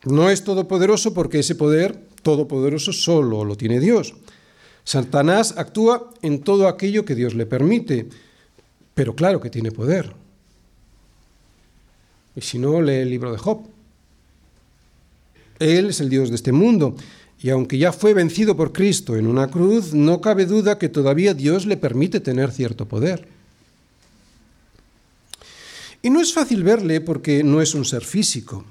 No es todopoderoso porque ese poder todopoderoso solo lo tiene Dios. Satanás actúa en todo aquello que Dios le permite, pero claro que tiene poder. Y si no, lee el libro de Job. Él es el Dios de este mundo Y aunque ya fue vencido por Cristo en una cruz, no cabe duda que todavía Dios le permite tener cierto poder. Y no es fácil verle porque no es un ser físico.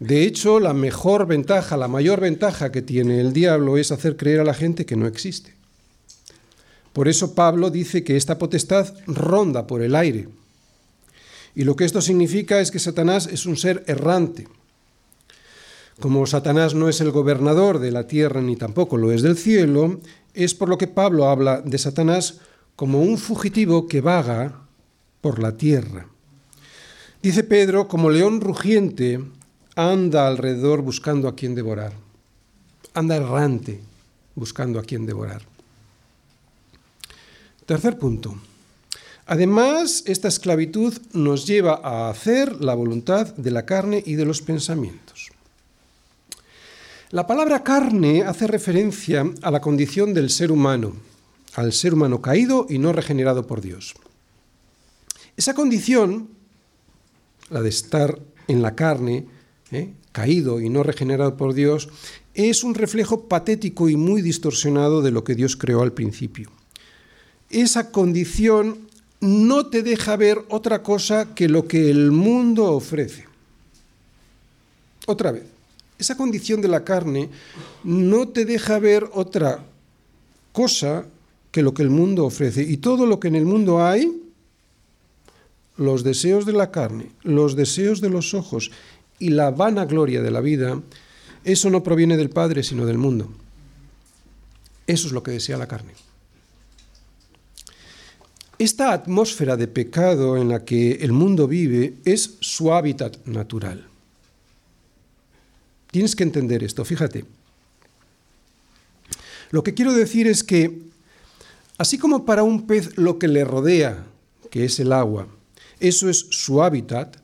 De hecho, la mejor ventaja, la mayor ventaja que tiene el diablo es hacer creer a la gente que no existe. Por eso Pablo dice que esta potestad ronda por el aire. Y lo que esto significa es que Satanás es un ser errante. Como Satanás no es el gobernador de la tierra ni tampoco lo es del cielo, es por lo que Pablo habla de Satanás como un fugitivo que vaga por la tierra. Dice Pedro, como león rugiente, anda alrededor buscando a quien devorar. Anda errante buscando a quien devorar. Tercer punto. Además, esta esclavitud nos lleva a hacer la voluntad de la carne y de los pensamientos. La palabra carne hace referencia a la condición del ser humano, al ser humano caído y no regenerado por Dios. Esa condición, la de estar en la carne, ¿eh? caído y no regenerado por Dios, es un reflejo patético y muy distorsionado de lo que Dios creó al principio esa condición no te deja ver otra cosa que lo que el mundo ofrece. Otra vez, esa condición de la carne no te deja ver otra cosa que lo que el mundo ofrece. Y todo lo que en el mundo hay, los deseos de la carne, los deseos de los ojos y la vana gloria de la vida, eso no proviene del Padre, sino del mundo. Eso es lo que desea la carne. Esta atmósfera de pecado en la que el mundo vive es su hábitat natural. Tienes que entender esto, fíjate. Lo que quiero decir es que, así como para un pez lo que le rodea, que es el agua, eso es su hábitat,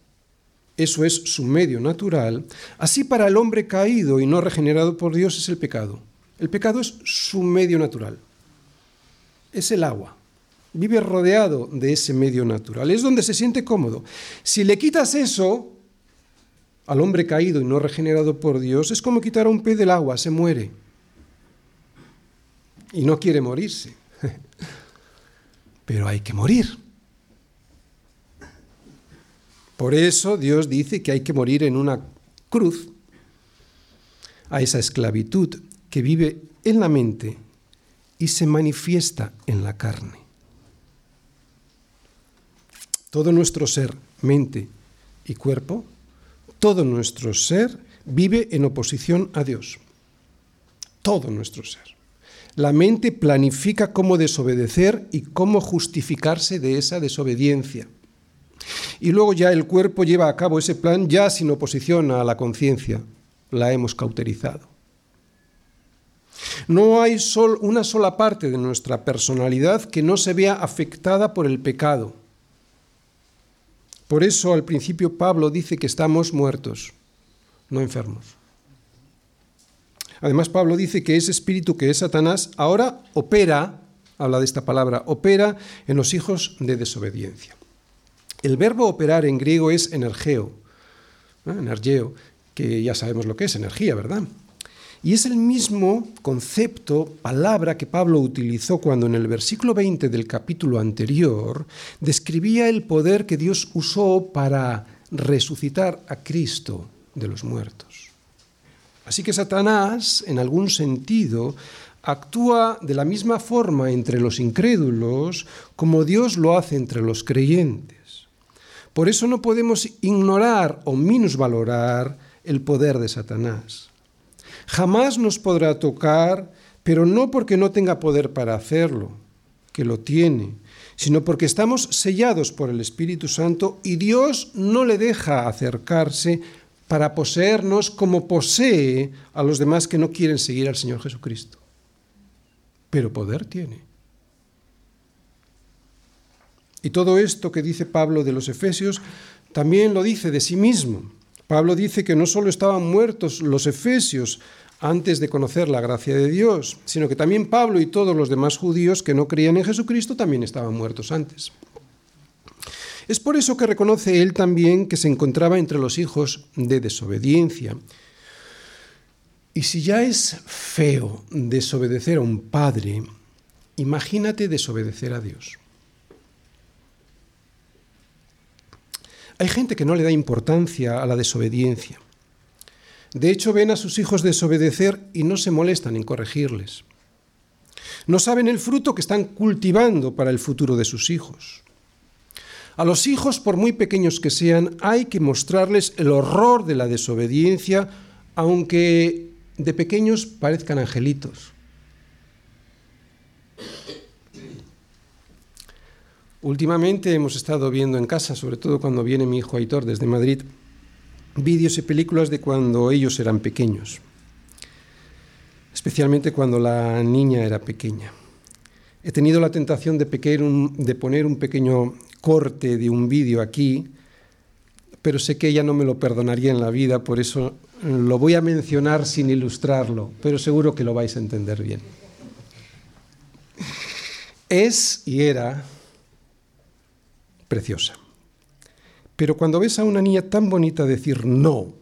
eso es su medio natural, así para el hombre caído y no regenerado por Dios es el pecado. El pecado es su medio natural, es el agua vive rodeado de ese medio natural, es donde se siente cómodo. Si le quitas eso al hombre caído y no regenerado por Dios, es como quitar a un pez del agua, se muere. Y no quiere morirse. Pero hay que morir. Por eso Dios dice que hay que morir en una cruz a esa esclavitud que vive en la mente y se manifiesta en la carne. Todo nuestro ser, mente y cuerpo, todo nuestro ser vive en oposición a Dios. Todo nuestro ser. La mente planifica cómo desobedecer y cómo justificarse de esa desobediencia. Y luego ya el cuerpo lleva a cabo ese plan ya sin oposición a la conciencia. La hemos cauterizado. No hay sol, una sola parte de nuestra personalidad que no se vea afectada por el pecado por eso al principio Pablo dice que estamos muertos, no enfermos. Además Pablo dice que ese espíritu que es Satanás ahora opera, habla de esta palabra, opera en los hijos de desobediencia. El verbo operar en griego es energeo, energeo, que ya sabemos lo que es energía, ¿verdad? Y es el mismo concepto, palabra que Pablo utilizó cuando en el versículo 20 del capítulo anterior describía el poder que Dios usó para resucitar a Cristo de los muertos. Así que Satanás, en algún sentido, actúa de la misma forma entre los incrédulos como Dios lo hace entre los creyentes. Por eso no podemos ignorar o minusvalorar el poder de Satanás. Jamás nos podrá tocar, pero no porque no tenga poder para hacerlo, que lo tiene, sino porque estamos sellados por el Espíritu Santo y Dios no le deja acercarse para poseernos como posee a los demás que no quieren seguir al Señor Jesucristo. Pero poder tiene. Y todo esto que dice Pablo de los Efesios también lo dice de sí mismo. Pablo dice que no solo estaban muertos los efesios antes de conocer la gracia de Dios, sino que también Pablo y todos los demás judíos que no creían en Jesucristo también estaban muertos antes. Es por eso que reconoce él también que se encontraba entre los hijos de desobediencia. Y si ya es feo desobedecer a un padre, imagínate desobedecer a Dios. Hay gente que no le da importancia a la desobediencia. De hecho, ven a sus hijos desobedecer y no se molestan en corregirles. No saben el fruto que están cultivando para el futuro de sus hijos. A los hijos, por muy pequeños que sean, hay que mostrarles el horror de la desobediencia, aunque de pequeños parezcan angelitos. Últimamente hemos estado viendo en casa, sobre todo cuando viene mi hijo Aitor desde Madrid, vídeos y películas de cuando ellos eran pequeños, especialmente cuando la niña era pequeña. He tenido la tentación de, poner un pequeño corte de un vídeo aquí, pero sé que ella no me lo perdonaría en la vida, por eso lo voy a mencionar sin ilustrarlo, pero seguro que lo vais a entender bien. Es y era preciosa. Pero cuando ves a una niña tan bonita decir no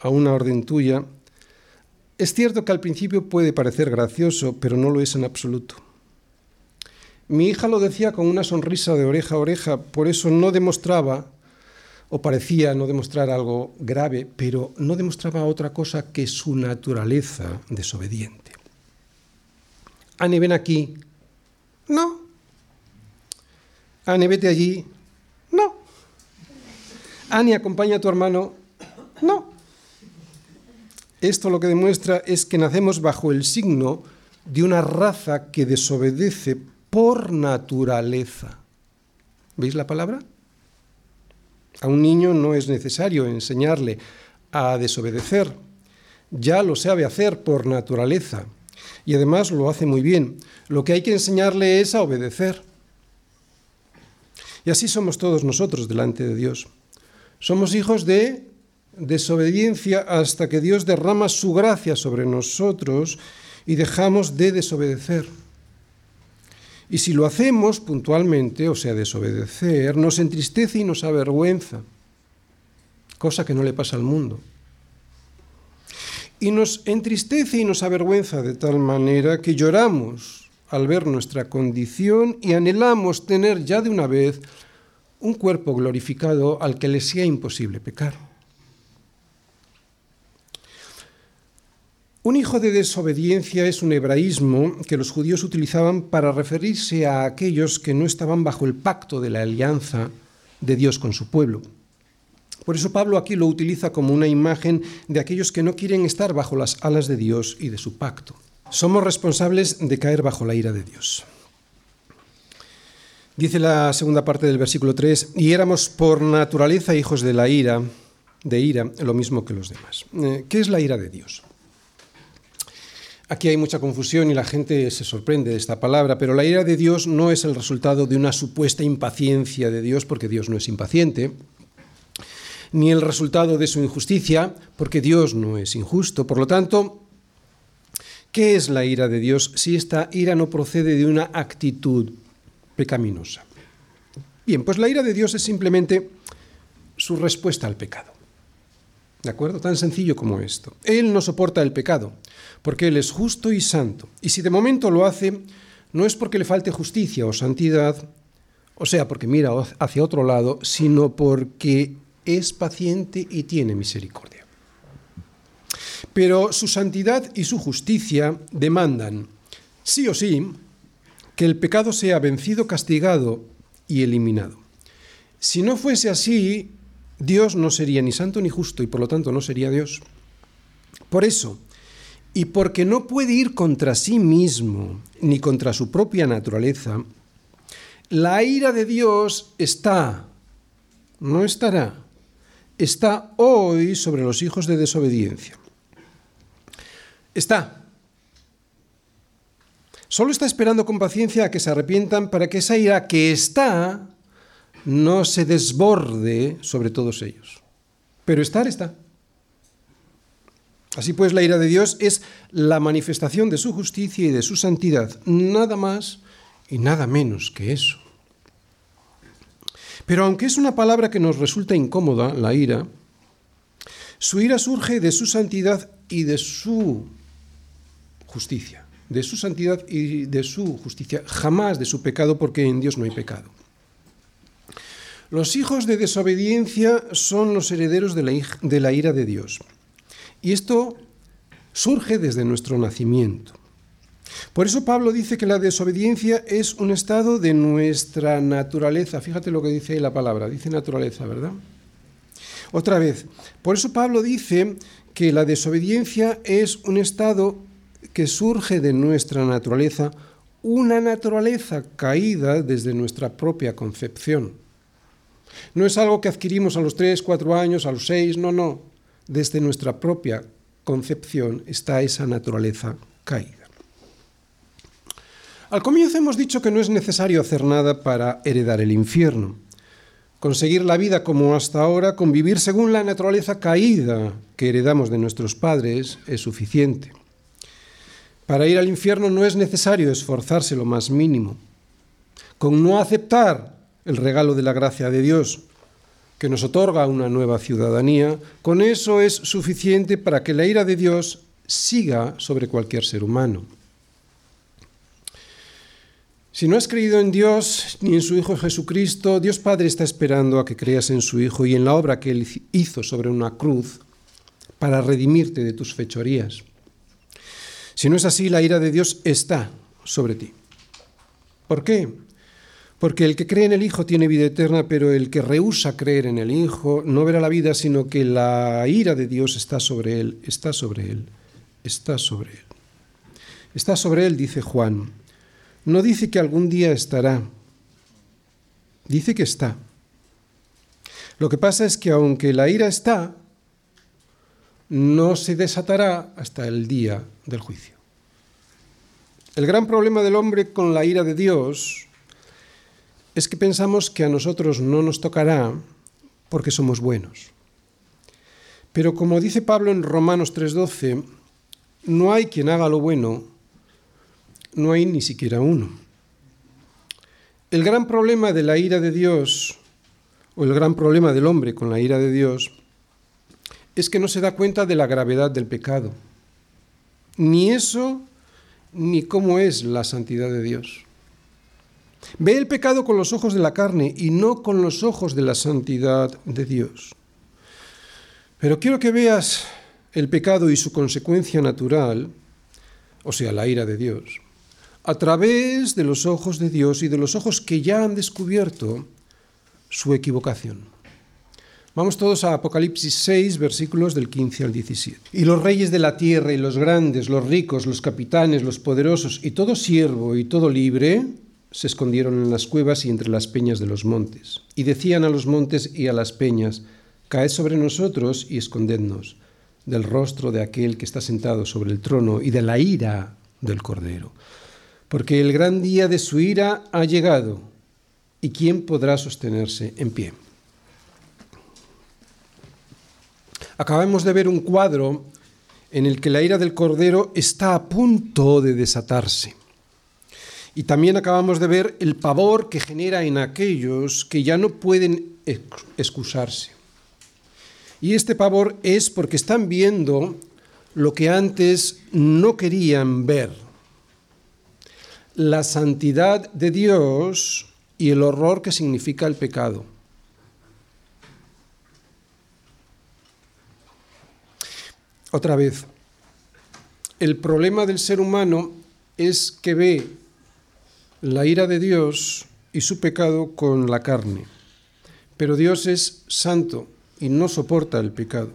a una orden tuya, es cierto que al principio puede parecer gracioso, pero no lo es en absoluto. Mi hija lo decía con una sonrisa de oreja a oreja, por eso no demostraba, o parecía no demostrar algo grave, pero no demostraba otra cosa que su naturaleza desobediente. Anne, ven aquí. No. Anne, vete allí. No. Annie, acompaña a tu hermano. No. Esto lo que demuestra es que nacemos bajo el signo de una raza que desobedece por naturaleza. ¿Veis la palabra? A un niño no es necesario enseñarle a desobedecer. Ya lo sabe hacer por naturaleza. Y además lo hace muy bien. Lo que hay que enseñarle es a obedecer. Y así somos todos nosotros delante de Dios. Somos hijos de desobediencia hasta que Dios derrama su gracia sobre nosotros y dejamos de desobedecer. Y si lo hacemos puntualmente, o sea, desobedecer, nos entristece y nos avergüenza, cosa que no le pasa al mundo. Y nos entristece y nos avergüenza de tal manera que lloramos al ver nuestra condición y anhelamos tener ya de una vez un cuerpo glorificado al que le sea imposible pecar. Un hijo de desobediencia es un hebraísmo que los judíos utilizaban para referirse a aquellos que no estaban bajo el pacto de la alianza de Dios con su pueblo. Por eso Pablo aquí lo utiliza como una imagen de aquellos que no quieren estar bajo las alas de Dios y de su pacto. Somos responsables de caer bajo la ira de Dios. Dice la segunda parte del versículo 3, y éramos por naturaleza hijos de la ira, de ira, lo mismo que los demás. Eh, ¿Qué es la ira de Dios? Aquí hay mucha confusión y la gente se sorprende de esta palabra, pero la ira de Dios no es el resultado de una supuesta impaciencia de Dios, porque Dios no es impaciente, ni el resultado de su injusticia, porque Dios no es injusto. Por lo tanto, ¿Qué es la ira de Dios si esta ira no procede de una actitud pecaminosa? Bien, pues la ira de Dios es simplemente su respuesta al pecado. ¿De acuerdo? Tan sencillo como esto. Él no soporta el pecado, porque Él es justo y santo. Y si de momento lo hace, no es porque le falte justicia o santidad, o sea, porque mira hacia otro lado, sino porque es paciente y tiene misericordia. Pero su santidad y su justicia demandan, sí o sí, que el pecado sea vencido, castigado y eliminado. Si no fuese así, Dios no sería ni santo ni justo y por lo tanto no sería Dios. Por eso, y porque no puede ir contra sí mismo ni contra su propia naturaleza, la ira de Dios está, no estará, está hoy sobre los hijos de desobediencia. Está. Solo está esperando con paciencia a que se arrepientan para que esa ira que está no se desborde sobre todos ellos. Pero estar está. Así pues, la ira de Dios es la manifestación de su justicia y de su santidad, nada más y nada menos que eso. Pero aunque es una palabra que nos resulta incómoda, la ira, su ira surge de su santidad y de su justicia, de su santidad y de su justicia, jamás de su pecado, porque en Dios no hay pecado. Los hijos de desobediencia son los herederos de la, ira de Dios. Y esto surge desde nuestro nacimiento. Por eso Pablo dice que la desobediencia es un estado de nuestra naturaleza. Fíjate lo que dice ahí la palabra, dice naturaleza, ¿verdad? Otra vez, por eso Pablo dice que la desobediencia es un estado que surge de nuestra naturaleza, una naturaleza caída desde nuestra propia concepción. No es algo que adquirimos a los 3, 4 años, a los 6, no, no. Desde nuestra propia concepción está esa naturaleza caída. Al comienzo hemos dicho que no es necesario hacer nada para heredar el infierno. Conseguir la vida como hasta ahora, convivir según la naturaleza caída que heredamos de nuestros padres, es suficiente. Para ir al infierno no es necesario esforzarse lo más mínimo. Con no aceptar el regalo de la gracia de Dios, que nos otorga una nueva ciudadanía, con eso es suficiente para que la ira de Dios siga sobre cualquier ser humano. Si no has creído en Dios ni en su Hijo Jesucristo, Dios Padre está esperando a que creas en su Hijo y en la obra que Él hizo sobre una cruz para redimirte de tus fechorías. Si no es así, la ira de Dios está sobre ti. ¿Por qué? Porque el que cree en el Hijo tiene vida eterna, pero el que rehúsa creer en el Hijo no verá la vida, sino que la ira de Dios está sobre él, está sobre él, está sobre él. Está sobre él, dice Juan. No dice que algún día estará, dice que está. Lo que pasa es que aunque la ira está, no se desatará hasta el día del juicio. El gran problema del hombre con la ira de Dios es que pensamos que a nosotros no nos tocará porque somos buenos. Pero como dice Pablo en Romanos 3:12, no hay quien haga lo bueno, no hay ni siquiera uno. El gran problema de la ira de Dios, o el gran problema del hombre con la ira de Dios, es que no se da cuenta de la gravedad del pecado. Ni eso, ni cómo es la santidad de Dios. Ve el pecado con los ojos de la carne y no con los ojos de la santidad de Dios. Pero quiero que veas el pecado y su consecuencia natural, o sea, la ira de Dios, a través de los ojos de Dios y de los ojos que ya han descubierto su equivocación. Vamos todos a Apocalipsis 6, versículos del 15 al 17. Y los reyes de la tierra y los grandes, los ricos, los capitanes, los poderosos y todo siervo y todo libre, se escondieron en las cuevas y entre las peñas de los montes. Y decían a los montes y a las peñas, Caed sobre nosotros y escondednos del rostro de aquel que está sentado sobre el trono y de la ira del Cordero. Porque el gran día de su ira ha llegado, ¿y quién podrá sostenerse en pie? Acabamos de ver un cuadro en el que la ira del Cordero está a punto de desatarse. Y también acabamos de ver el pavor que genera en aquellos que ya no pueden excusarse. Y este pavor es porque están viendo lo que antes no querían ver. La santidad de Dios y el horror que significa el pecado. Otra vez, el problema del ser humano es que ve la ira de Dios y su pecado con la carne. Pero Dios es santo y no soporta el pecado.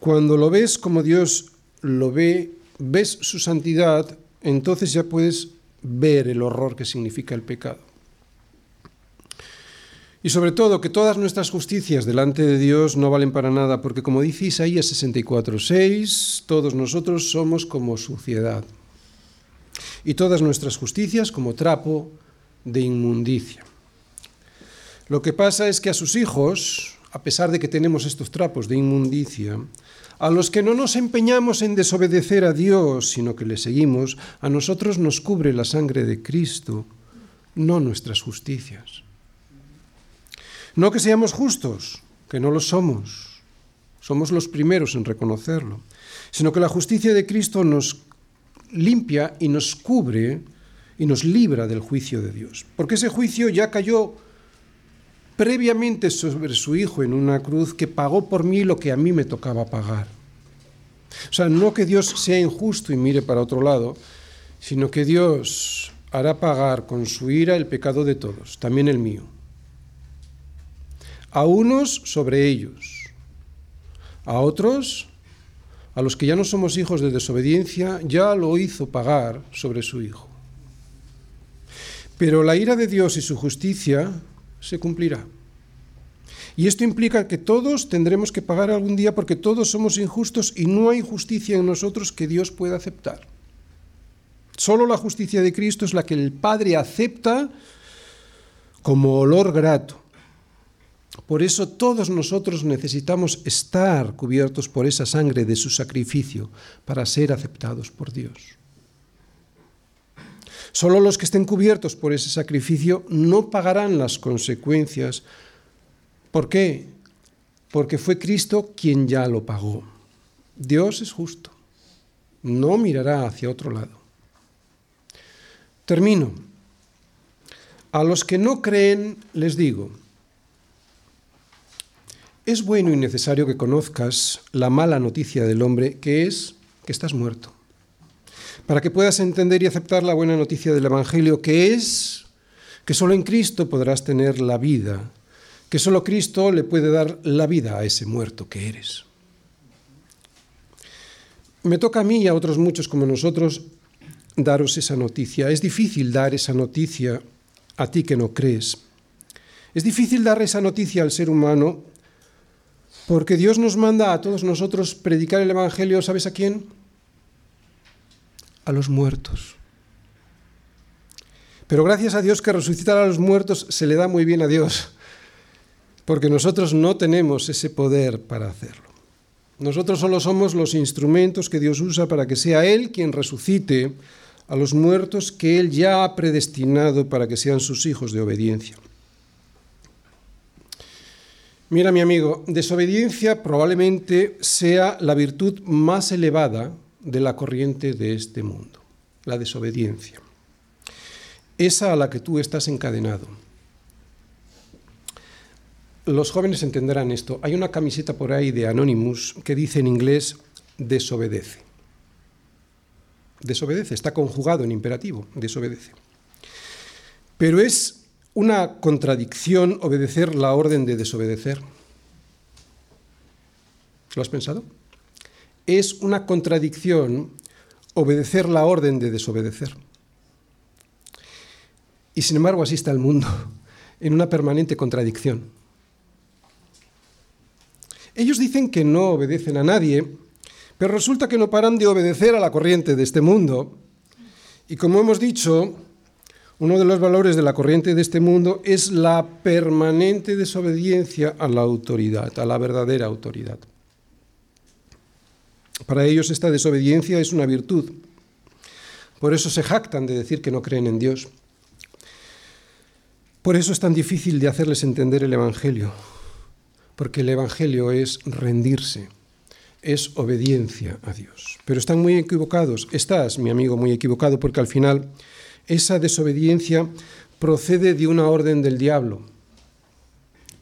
Cuando lo ves como Dios lo ve, ves su santidad, entonces ya puedes ver el horror que significa el pecado. Y sobre todo que todas nuestras justicias delante de Dios no valen para nada, porque como dice Isaías 64:6, todos nosotros somos como suciedad y todas nuestras justicias como trapo de inmundicia. Lo que pasa es que a sus hijos, a pesar de que tenemos estos trapos de inmundicia, a los que no nos empeñamos en desobedecer a Dios, sino que le seguimos, a nosotros nos cubre la sangre de Cristo, no nuestras justicias. No que seamos justos, que no lo somos, somos los primeros en reconocerlo, sino que la justicia de Cristo nos limpia y nos cubre y nos libra del juicio de Dios. Porque ese juicio ya cayó previamente sobre su Hijo en una cruz que pagó por mí lo que a mí me tocaba pagar. O sea, no que Dios sea injusto y mire para otro lado, sino que Dios hará pagar con su ira el pecado de todos, también el mío. A unos sobre ellos, a otros, a los que ya no somos hijos de desobediencia, ya lo hizo pagar sobre su Hijo. Pero la ira de Dios y su justicia se cumplirá. Y esto implica que todos tendremos que pagar algún día porque todos somos injustos y no hay justicia en nosotros que Dios pueda aceptar. Solo la justicia de Cristo es la que el Padre acepta como olor grato. Por eso todos nosotros necesitamos estar cubiertos por esa sangre de su sacrificio para ser aceptados por Dios. Solo los que estén cubiertos por ese sacrificio no pagarán las consecuencias. ¿Por qué? Porque fue Cristo quien ya lo pagó. Dios es justo. No mirará hacia otro lado. Termino. A los que no creen les digo, es bueno y necesario que conozcas la mala noticia del hombre, que es que estás muerto, para que puedas entender y aceptar la buena noticia del Evangelio, que es que solo en Cristo podrás tener la vida, que solo Cristo le puede dar la vida a ese muerto que eres. Me toca a mí y a otros muchos como nosotros daros esa noticia. Es difícil dar esa noticia a ti que no crees. Es difícil dar esa noticia al ser humano porque Dios nos manda a todos nosotros predicar el Evangelio, ¿sabes a quién? A los muertos. Pero gracias a Dios que resucitar a los muertos se le da muy bien a Dios, porque nosotros no tenemos ese poder para hacerlo. Nosotros solo somos los instrumentos que Dios usa para que sea Él quien resucite a los muertos que Él ya ha predestinado para que sean sus hijos de obediencia. Mira, mi amigo, desobediencia probablemente sea la virtud más elevada de la corriente de este mundo, la desobediencia. Esa a la que tú estás encadenado. Los jóvenes entenderán esto. Hay una camiseta por ahí de Anonymous que dice en inglés desobedece desobedece, está conjugado en imperativo, desobedece. Pero es una contradicción obedecer la orden de desobedecer. ¿Lo has pensado? Es una contradicción obedecer la orden de desobedecer. Y sin embargo así está el mundo, en una permanente contradicción. Ellos dicen que no obedecen a nadie, pero resulta que no paran de obedecer a la corriente de este mundo. Y como hemos dicho, uno de los valores de la corriente de este mundo es la permanente desobediencia a la autoridad, a la verdadera autoridad. Para ellos esta desobediencia es una virtud. Por eso se jactan de decir que no creen en Dios. Por eso es tan difícil de hacerles entender el Evangelio, porque el Evangelio es rendirse es obediencia a Dios. Pero están muy equivocados, estás, mi amigo, muy equivocado, porque al final esa desobediencia procede de una orden del diablo.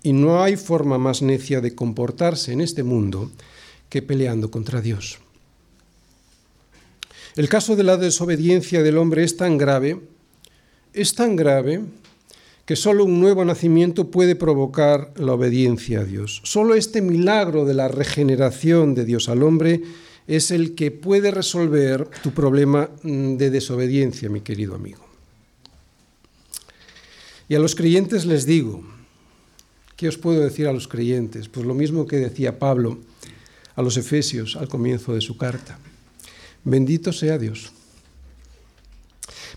Y no hay forma más necia de comportarse en este mundo que peleando contra Dios. El caso de la desobediencia del hombre es tan grave, es tan grave, que solo un nuevo nacimiento puede provocar la obediencia a Dios. Solo este milagro de la regeneración de Dios al hombre es el que puede resolver tu problema mm, de desobediencia, mi querido amigo. Y a los creyentes les digo, ¿qué os puedo decir a los creyentes? Pues lo mismo que decía Pablo a los Efesios al comienzo de su carta. Bendito sea Dios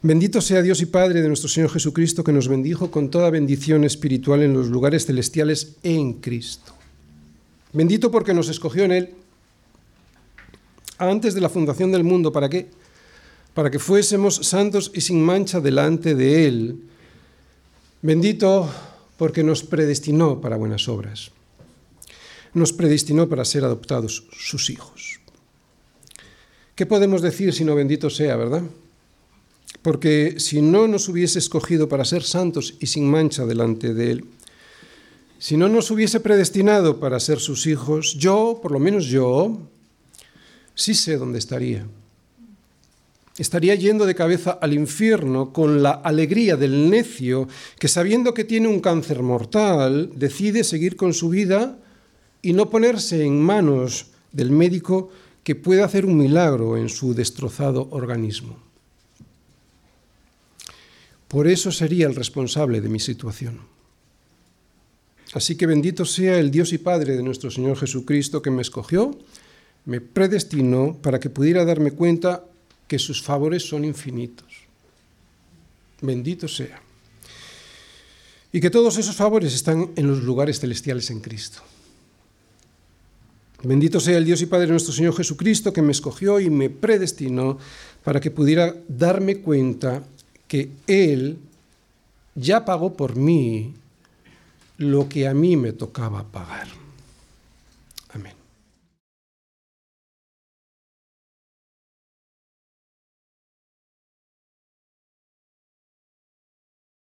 Bendito sea Dios y Padre de nuestro Señor Jesucristo, que nos bendijo con toda bendición espiritual en los lugares celestiales en Cristo. Bendito porque nos escogió en Él antes de la fundación del mundo. ¿Para qué? Para que fuésemos santos y sin mancha delante de Él. Bendito porque nos predestinó para buenas obras. nos predestinó para ser adoptados sus hijos. ¿Qué podemos decir sino bendito sea, verdad? Porque si no nos hubiese escogido para ser santos y sin mancha delante de Él, si no nos hubiese predestinado para ser sus hijos, yo, por lo menos yo, sí sé dónde estaría. Estaría yendo de cabeza al infierno con la alegría del necio que sabiendo que tiene un cáncer mortal, decide seguir con su vida y no ponerse en manos del médico que puede hacer un milagro en su destrozado organismo. Por eso sería el responsable de mi situación. Así que bendito sea el Dios y Padre de nuestro Señor Jesucristo que me escogió, me predestinó para que pudiera darme cuenta que sus favores son infinitos. Bendito sea. Y que todos esos favores están en los lugares celestiales en Cristo. Bendito sea el Dios y Padre nuestro Señor Jesucristo que me escogió y me predestinó para que pudiera darme cuenta que Él ya pagó por mí lo que a mí me tocaba pagar.